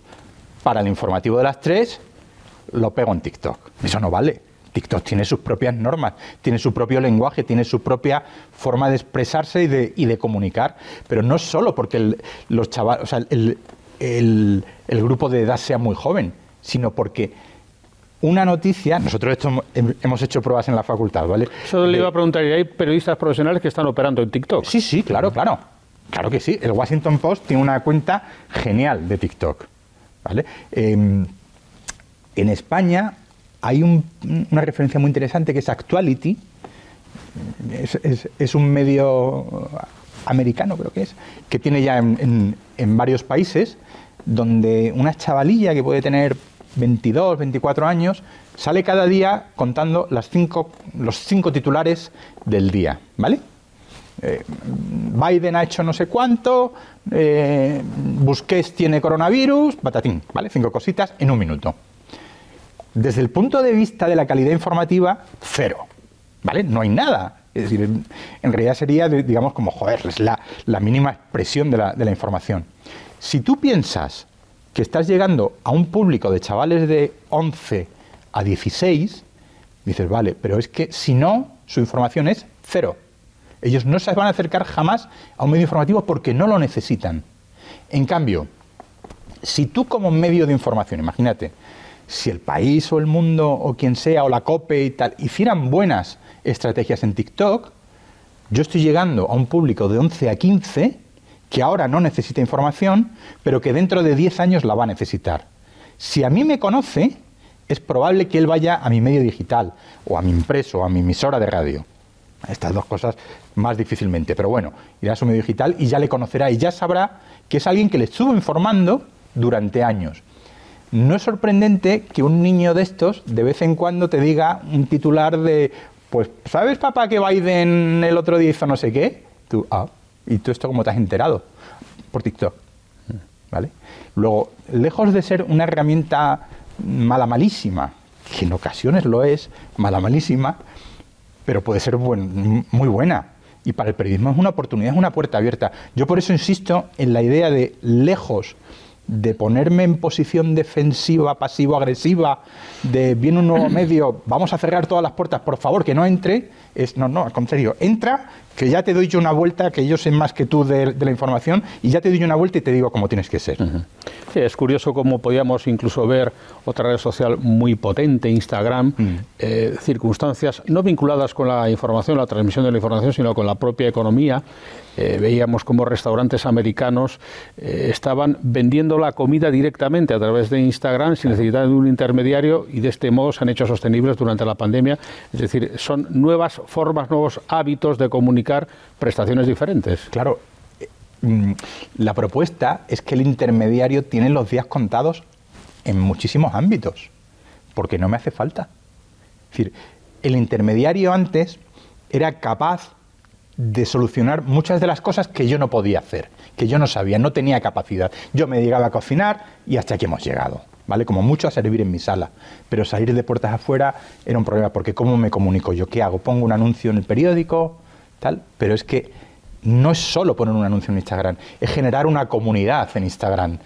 para el informativo de las tres, lo pego en TikTok. Eso no vale. TikTok tiene sus propias normas, tiene su propio lenguaje, tiene su propia forma de expresarse y de, comunicar. Pero no solo porque los chavales, o sea, el, el, grupo de edad sea muy joven, sino porque una noticia, nosotros esto hemos hecho pruebas en la facultad, ¿vale? Eso le iba a preguntar, ¿y hay periodistas profesionales que están operando en TikTok? Sí, sí, claro, claro. Claro que sí. El Washington Post tiene una cuenta genial de TikTok. ¿vale? Em, en España hay una referencia muy interesante que es Actuality. Es, un medio americano, creo que es, que tiene ya en varios países donde una chavalilla que puede tener 22, 24 años, sale cada día contando las cinco, los cinco titulares del día, ¿vale? Eh, Biden ha hecho no sé cuánto, eh, Busquets tiene coronavirus, patatín, ¿vale? Cinco cositas en un minuto. Desde el punto de vista de la calidad informativa, cero, ¿vale? No hay nada. Es decir, en, realidad sería, digamos, como, joder, es la, mínima expresión de la, de la información. Si tú piensas que estás llegando a un público de chavales de 11 a 16, dices, vale, pero es que si no, su información es cero. Ellos no se van a acercar jamás a un medio informativo porque no lo necesitan. En cambio, si tú como medio de información, imagínate, si el país o el mundo o quien sea o la COPE y tal hicieran buenas estrategias en TikTok, yo estoy llegando a un público de 11 a 15 que ahora no necesita información, pero que dentro de 10 años la va a necesitar. Si a mí me conoce, es probable que él vaya a mi medio digital, o a mi impreso, o a mi emisora de radio. Estas dos cosas más difícilmente, pero bueno, irá a su medio digital y ya le conocerá y ya sabrá que es alguien que le estuvo informando durante años. No es sorprendente que un niño de estos de vez en cuando te diga un titular de, pues, ¿sabes papá que Biden el otro día hizo no sé qué? Tú, ah, ¿Y tú esto cómo te has enterado? Por TikTok. ¿Vale? Luego, lejos de ser una herramienta mala malísima, que en ocasiones lo es, mala malísima, pero puede ser muy buena. Y para el periodismo es una oportunidad, es una puerta abierta. Yo por eso insisto en la idea de lejos de ponerme en posición defensiva, pasivo-agresiva, de viene un nuevo medio, vamos a cerrar todas las puertas, por favor, que no entre, es no, no, al contrario, entra, que ya te doy yo una vuelta, que yo sé más que tú de, la información, y ya te doy yo una vuelta y te digo cómo tienes que ser. sí, es curioso cómo podíamos incluso ver otra red social muy potente, Instagram, mm. eh, circunstancias no vinculadas con la información, la transmisión de la información, sino con la propia economía. Eh, veíamos como restaurantes americanos eh, estaban vendiendo la comida directamente a través de Instagram sin necesidad de un intermediario y de este modo se han hecho sostenibles durante la pandemia. Es decir, son nuevas formas, nuevos hábitos de prestaciones diferentes. Claro, eh, mm, la propuesta es que el intermediario tiene los días contados en muchísimos ámbitos, porque no me hace falta. Es decir, el intermediario antes era capaz de solucionar muchas de las cosas que yo no podía hacer, que yo no sabía, no tenía capacidad. Yo me llegaba a cocinar y hasta aquí hemos llegado, ¿vale? Como mucho a servir en mi sala, pero salir de puertas afuera era un problema porque ¿cómo me comunico yo? ¿Qué hago? ¿Pongo un anuncio en el periódico? Tal, pero es que no es solo poner un anuncio en Instagram, es generar una comunidad en Instagram.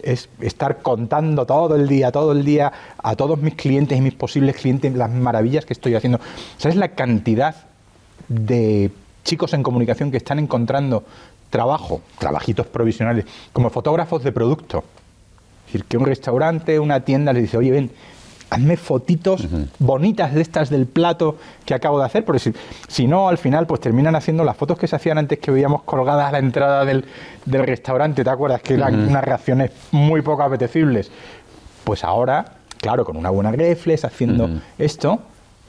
Es estar contando todo el día, todo el día a todos mis clientes y mis posibles clientes las maravillas que estoy haciendo. ¿Sabes la cantidad de chicos en comunicación que están encontrando trabajo, trabajitos provisionales, como fotógrafos de producto. Es decir, que un restaurante, una tienda les dice, oye, ven, hazme fotitos bonitas de estas del plato que acabo de hacer, porque si, si, no, al final, pues terminan haciendo las fotos que se hacían antes que veíamos colgadas a la entrada del, restaurante, ¿te acuerdas? Que eran unas reacciones muy poco apetecibles. Pues ahora, claro, con una buena reflex, haciendo esto,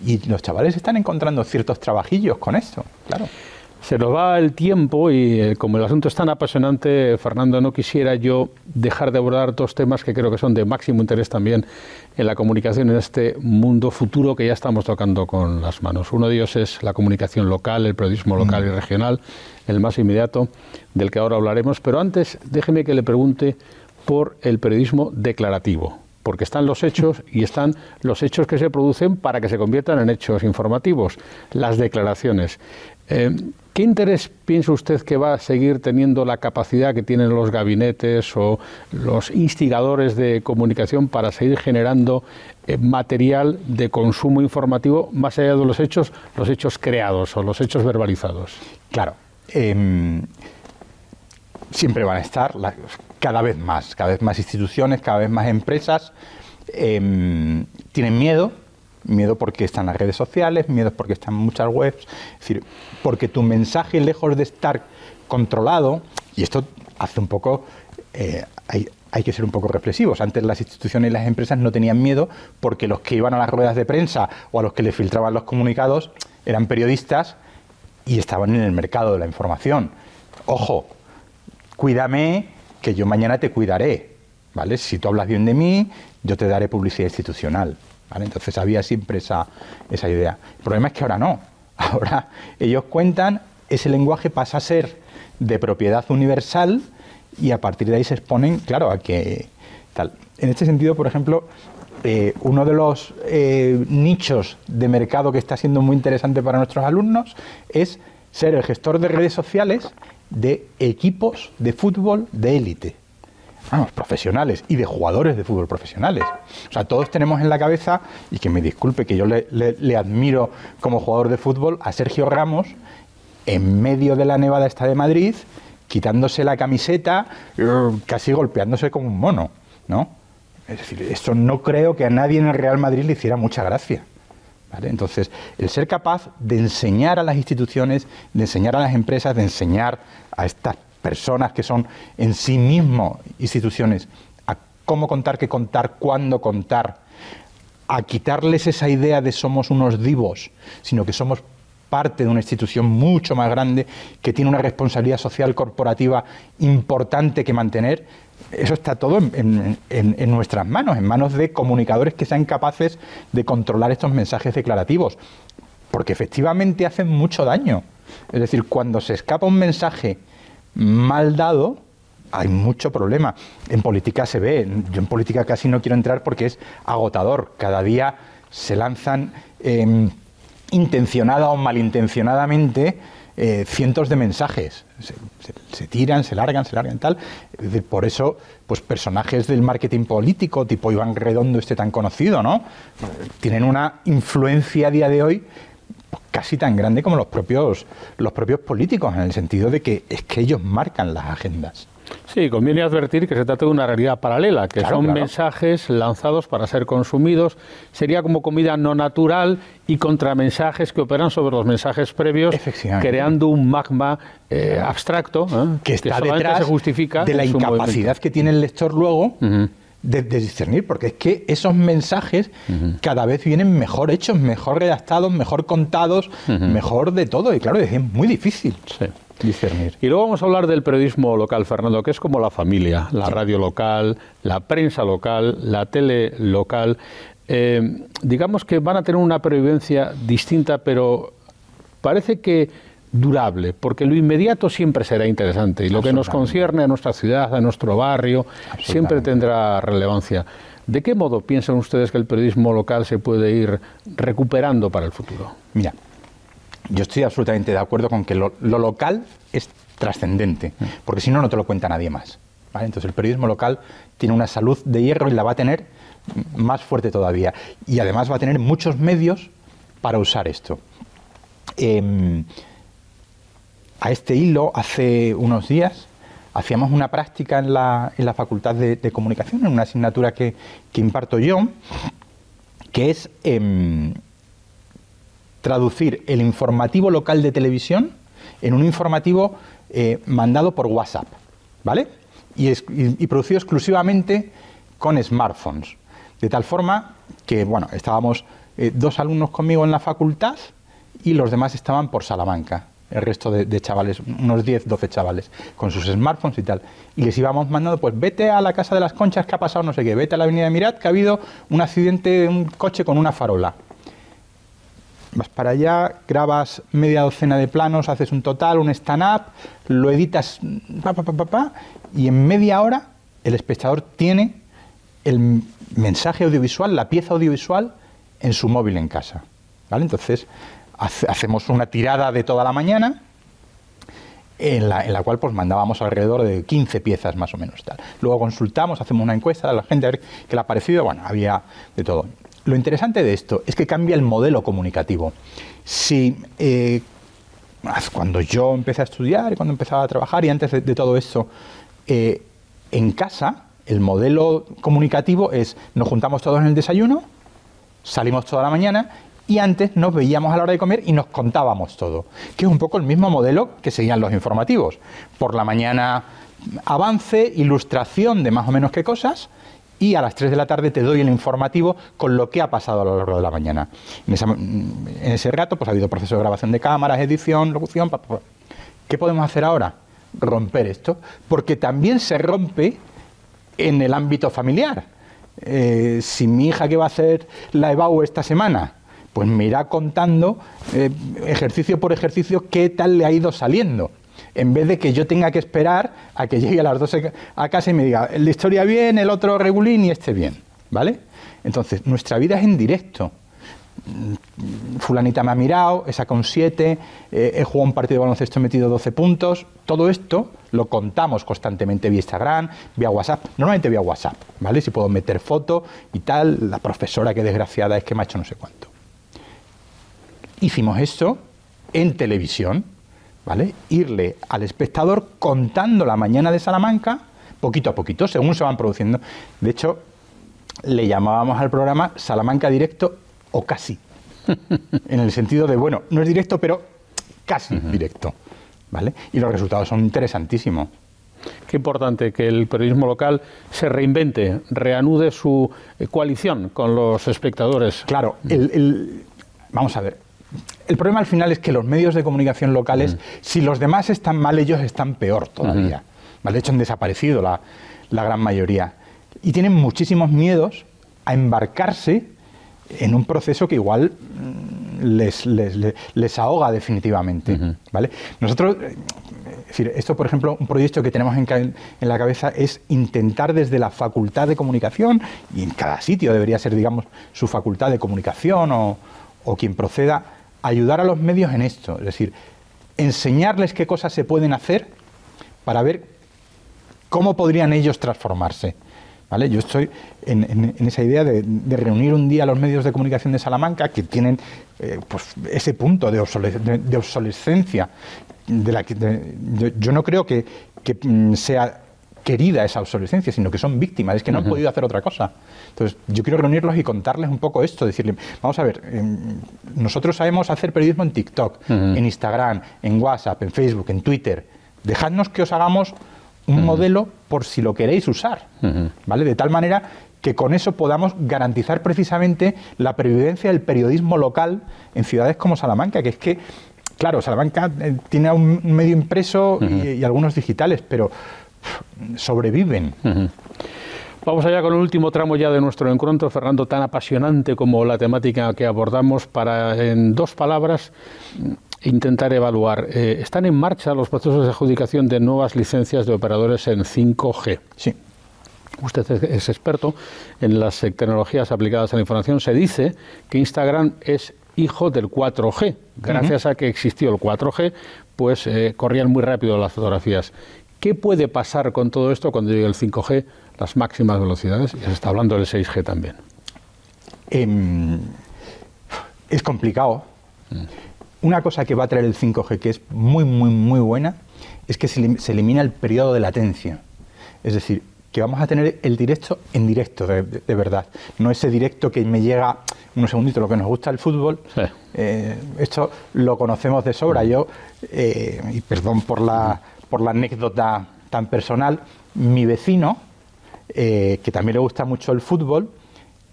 y los chavales están encontrando ciertos trabajillos con esto, claro. Se nos va el tiempo y eh, como el asunto es tan apasionante, Fernando, no quisiera yo dejar de abordar dos temas que creo que son de máximo interés también en la comunicación en este mundo futuro que ya estamos tocando con las manos. Uno de ellos es la comunicación local, el periodismo local y mm. regional, el más inmediato del que ahora hablaremos. Pero antes, déjeme que le pregunte por el periodismo declarativo porque están los hechos *laughs* y están los hechos que se producen para que se conviertan en hechos informativos, las declaraciones. Eh, ¿Qué interés piensa usted que va a seguir teniendo la capacidad que tienen los gabinetes o los instigadores de comunicación para seguir generando eh, material de consumo informativo más allá de los hechos, los hechos creados o los hechos verbalizados? Claro. Em, siempre van a estar cada vez más, cada vez más instituciones, cada vez más empresas em, tienen miedo Miedo porque están las redes sociales, miedo porque están muchas webs, es decir, porque tu mensaje, lejos de estar controlado, y esto hace un poco, eh, hay, hay que ser un poco reflexivos. Antes las instituciones y las empresas no tenían miedo porque los que iban a las ruedas de prensa o a los que les filtraban los comunicados eran periodistas y estaban en el mercado de la información. Ojo, cuídame que yo mañana te cuidaré. ¿Vale? Si tú hablas bien de mí, yo te daré publicidad institucional. Entonces había siempre esa, esa idea. El problema es que ahora no. Ahora ellos cuentan, ese lenguaje pasa a ser de propiedad universal y a partir de ahí se exponen, claro, a que tal. En este sentido, por ejemplo, eh, uno de los eh, nichos de mercado que está siendo muy interesante para nuestros alumnos es ser el gestor de redes sociales de equipos de fútbol de élite vamos, profesionales y de jugadores de fútbol profesionales. O sea, todos tenemos en la cabeza, y que me disculpe que yo le, admiro como jugador de fútbol, a Sergio Ramos en medio de la nevada esta de Madrid, quitándose la camiseta, casi golpeándose como un mono, ¿no? Es decir, esto no creo que a nadie en el Real Madrid le hiciera mucha gracia. Entonces, el ser capaz de enseñar a las instituciones, de enseñar a las empresas, de enseñar a estas personas que son en sí mismos instituciones, a cómo contar, qué contar, cuándo contar, a quitarles esa idea de somos unos divos, sino que somos parte de una institución mucho más grande que tiene una responsabilidad social corporativa importante que mantener, eso está todo en, en, nuestras manos, en manos de comunicadores que sean capaces de controlar estos mensajes declarativos, porque efectivamente hacen mucho daño. Es decir, cuando se escapa un mensaje mal dado, hay mucho problema. En política se ve, yo en política casi no quiero entrar porque es agotador. Cada día se lanzan em, intencionada o malintencionadamente eh, cientos de mensajes. Se, tiran, se largan, se largan tal. Por eso, pues personajes del marketing político, tipo Iván Redondo, este tan conocido, ¿no? Tienen una influencia a día de hoy casi tan grande como los propios, los propios políticos, en el sentido de que es que ellos marcan las agendas. Sí, conviene advertir que se trata de una realidad paralela, que son mensajes lanzados para ser consumidos. Sería como comida no natural y contramensajes que operan sobre los mensajes previos, creando un magma eh, abstracto ¿eh? que está detrás se justifica de la incapacidad que tiene el lector luego de, discernir, porque es que esos mensajes cada vez vienen mejor hechos, mejor redactados, mejor contados, mejor de todo. Y claro, es muy difícil. Discernir. Y luego vamos a hablar del periodismo local, Fernando, que es como la familia, la radio local, la prensa local, la tele local. Eh, digamos que van a tener una previvencia distinta, pero parece que durable, porque lo inmediato siempre será interesante y lo que nos concierne a nuestra ciudad, a nuestro barrio, siempre tendrá relevancia. ¿De qué modo piensan ustedes que el periodismo local se puede ir recuperando para el futuro? Mira, yo estoy absolutamente de acuerdo con que lo, local es trascendente, mm. porque si no, no te lo cuenta nadie más. Entonces el periodismo local tiene una salud de hierro y la va a tener más fuerte todavía. Y además va a tener muchos medios para usar esto. Em, a este hilo, hace unos días, hacíamos una práctica en la, en la Facultad de, Comunicación, en una asignatura que, imparto yo, que es em, traducir el informativo local de televisión en un informativo eh, mandado por WhatsApp, ¿vale? Y, y, producido exclusivamente con smartphones. De tal forma que, bueno, estábamos eh, dos alumnos conmigo en la facultad y los demás estaban por Salamanca el resto de, chavales, unos 10, 12 chavales, con sus smartphones y tal. Y les íbamos mandando, pues vete a la Casa de las Conchas que ha pasado no sé qué, vete a la Avenida de Mirat que ha habido un accidente de un coche con una farola. Vas para allá, grabas media docena de planos, haces un total, un stand-up, lo editas, pa, pa, pa, y en media hora el espectador tiene el mensaje audiovisual, la pieza audiovisual en su móvil en casa. ¿vale? Entonces, hacemos una tirada de toda la mañana en la, cual pues mandábamos alrededor de 15 piezas más o menos. Tal. Luego consultamos, hacemos una encuesta a la gente a ver qué le ha parecido, bueno, había de todo. Lo interesante de esto es que cambia el modelo comunicativo. Si eh, cuando yo empecé a estudiar, cuando empezaba a trabajar y antes de, todo esto, eh, en casa el modelo comunicativo es nos juntamos todos en el desayuno, salimos toda la mañana y antes nos veíamos a la hora de comer y nos contábamos todo, que es un poco el mismo modelo que seguían los informativos. Por la mañana avance, ilustración de más o menos qué cosas, y a las 3 de la tarde te doy el informativo con lo que ha pasado a lo largo de la mañana. En, ese rato pues ha habido proceso de grabación de cámaras, edición, locución. ¿Qué podemos hacer ahora? Romper esto, porque también se rompe en el ámbito familiar. Eh, si mi hija que va a hacer la EBAU esta semana pues me irá contando eh, ejercicio por ejercicio qué tal le ha ido saliendo. En vez de que yo tenga que esperar a que *laughs* llegue a las 12 a casa y me diga, la historia bien, el otro regulín y este bien. ¿Vale? Entonces, nuestra vida es en directo. Mm, fulanita me ha mirado, he sacado un 7, eh, he jugado un partido de baloncesto, he metido 12 puntos. Todo esto lo contamos constantemente vía Instagram, vía WhatsApp, normalmente vía WhatsApp, ¿vale? Si puedo meter foto y tal, la profesora que desgraciada es que me ha hecho no sé cuánto hicimos esto en televisión, ¿vale? Irle al espectador contando la mañana de Salamanca, poquito a poquito, según se van produciendo. De hecho, le llamábamos al programa Salamanca Directo o casi. *laughs* en el sentido de, bueno, no es directo, pero casi directo. ¿Vale? Y los resultados son interesantísimos. Qué importante que el periodismo local se reinvente, reanude su eh, coalición con los espectadores. Claro, vamos a ver, el problema al final es que los medios de comunicación locales, si los demás están mal, ellos están peor todavía. De hecho, han desaparecido la, gran mayoría. Y tienen muchísimos miedos a embarcarse en un proceso que igual mm, les, ahoga definitivamente. ¿vale? Nosotros, eh, es decir, esto, por ejemplo, un proyecto que tenemos en, la cabeza es intentar desde la facultad de comunicación, y en cada sitio debería ser, digamos, su facultad de comunicación o, o quien proceda, ayudar a los medios en esto, es decir, enseñarles qué cosas se pueden hacer para ver cómo podrían ellos transformarse. ¿Vale? Yo estoy en, esa idea de, reunir un día a los medios de comunicación de Salamanca que tienen eh, pues, ese punto de, obsolescencia. De la que, yo, no creo que, que mm, sea querida esa obsolescencia, sino que son víctimas, es que no han podido hacer otra cosa. Entonces, yo quiero reunirlos y contarles un poco esto, decirles, vamos a ver, em, nosotros sabemos hacer periodismo en TikTok, en Instagram, en WhatsApp, en Facebook, en Twitter. Dejadnos que os hagamos un modelo por si lo queréis usar, ¿vale? De tal manera que con eso podamos garantizar precisamente la previvencia del periodismo local en ciudades como Salamanca, que es que, claro, Salamanca eh, tiene un medio impreso y algunos digitales, pero sobreviven. Vamos allá con el último tramo ya de nuestro encuentro, Fernando, tan apasionante como la temática que abordamos, para en dos palabras intentar evaluar. Eh, ¿Están en marcha los procesos de adjudicación de nuevas licencias de operadores en 5G? Sí. Usted es experto en las tecnologías aplicadas a la información. Se dice que Instagram es hijo del 4G. Gracias a que existió el 4G, pues eh, corrían muy rápido las fotografías. ¿Qué puede pasar con todo esto cuando llegue el 5G, las máximas velocidades? Y se está hablando del 6G también. Em, es complicado. Mm. Una cosa que va a traer el 5G que es muy, muy, muy buena es que se, elimina el periodo de latencia. Es decir, que vamos a tener el directo en directo, de, verdad. No ese directo que me llega unos segunditos, lo que nos gusta el fútbol. Eh, esto lo conocemos de sobra. Mm. Yo, eh, y perdón por la por la anécdota tan personal, mi vecino, eh, que también le gusta mucho el fútbol,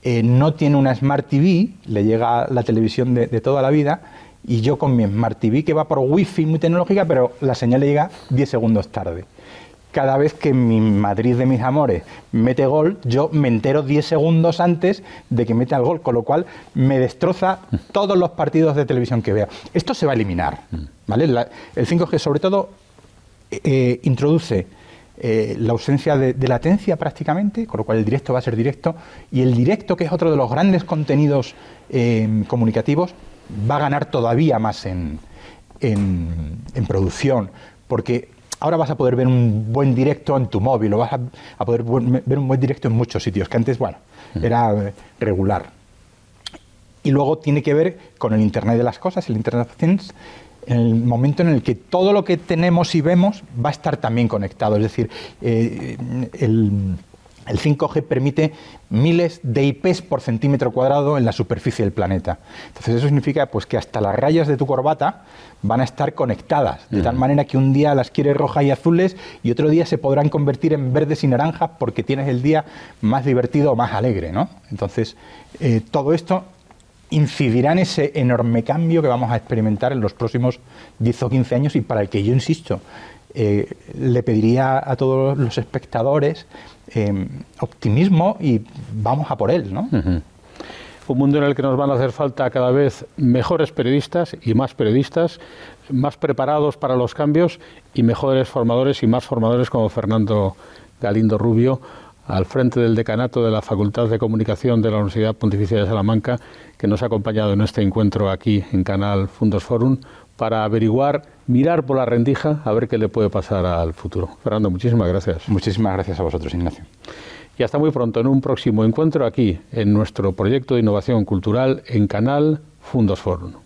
eh, no tiene una Smart TV, le llega la televisión de, toda la vida, y yo con mi Smart TV, que va por Wi-Fi muy tecnológica, pero la señal le llega 10 segundos tarde. Cada vez que mi Madrid de mis amores mete gol, yo me entero 10 segundos antes de que meta el gol, con lo cual me destroza todos los partidos de televisión que vea. Esto se va a eliminar, ¿vale? el 5G, sobre todo, eh, introduce eh, la ausencia de, latencia prácticamente, con lo cual el directo va a ser directo, y el directo, que es otro de los grandes contenidos eh, comunicativos, va a ganar todavía más en, en, producción, porque ahora vas a poder ver un buen directo en tu móvil, o vas a, poder ver un buen directo en muchos sitios, que antes, bueno, era eh, regular. Y luego tiene que ver con el Internet de las cosas, el Internet of Things, en el momento en el que todo lo que tenemos y vemos va a estar también conectado. Es decir, eh, el, 5G permite miles de IPs por centímetro cuadrado en la superficie del planeta. Entonces eso significa pues, que hasta las rayas de tu corbata van a estar conectadas, de tal manera que un día las quieres rojas y azules y otro día se podrán convertir en verdes y naranjas porque tienes el día más divertido o más alegre. ¿no? Entonces, eh, todo esto incidirá en ese enorme cambio que vamos a experimentar en los próximos 10 o 15 años y para el que yo insisto, eh, le pediría a todos los espectadores eh, optimismo y vamos a por él. ¿no? Un mundo en el que nos van a hacer falta cada vez mejores periodistas y más periodistas, más preparados para los cambios y mejores formadores y más formadores como Fernando Galindo Rubio al frente del decanato de la Facultad de Comunicación de la Universidad Pontificia de Salamanca, que nos ha acompañado en este encuentro aquí en Canal Fundos Forum para averiguar, mirar por la rendija, a ver qué le puede pasar al futuro. Fernando, muchísimas gracias. Muchísimas gracias a vosotros, Ignacio. Y hasta muy pronto en un próximo encuentro aquí, en nuestro proyecto de innovación cultural en Canal Fundos Forum.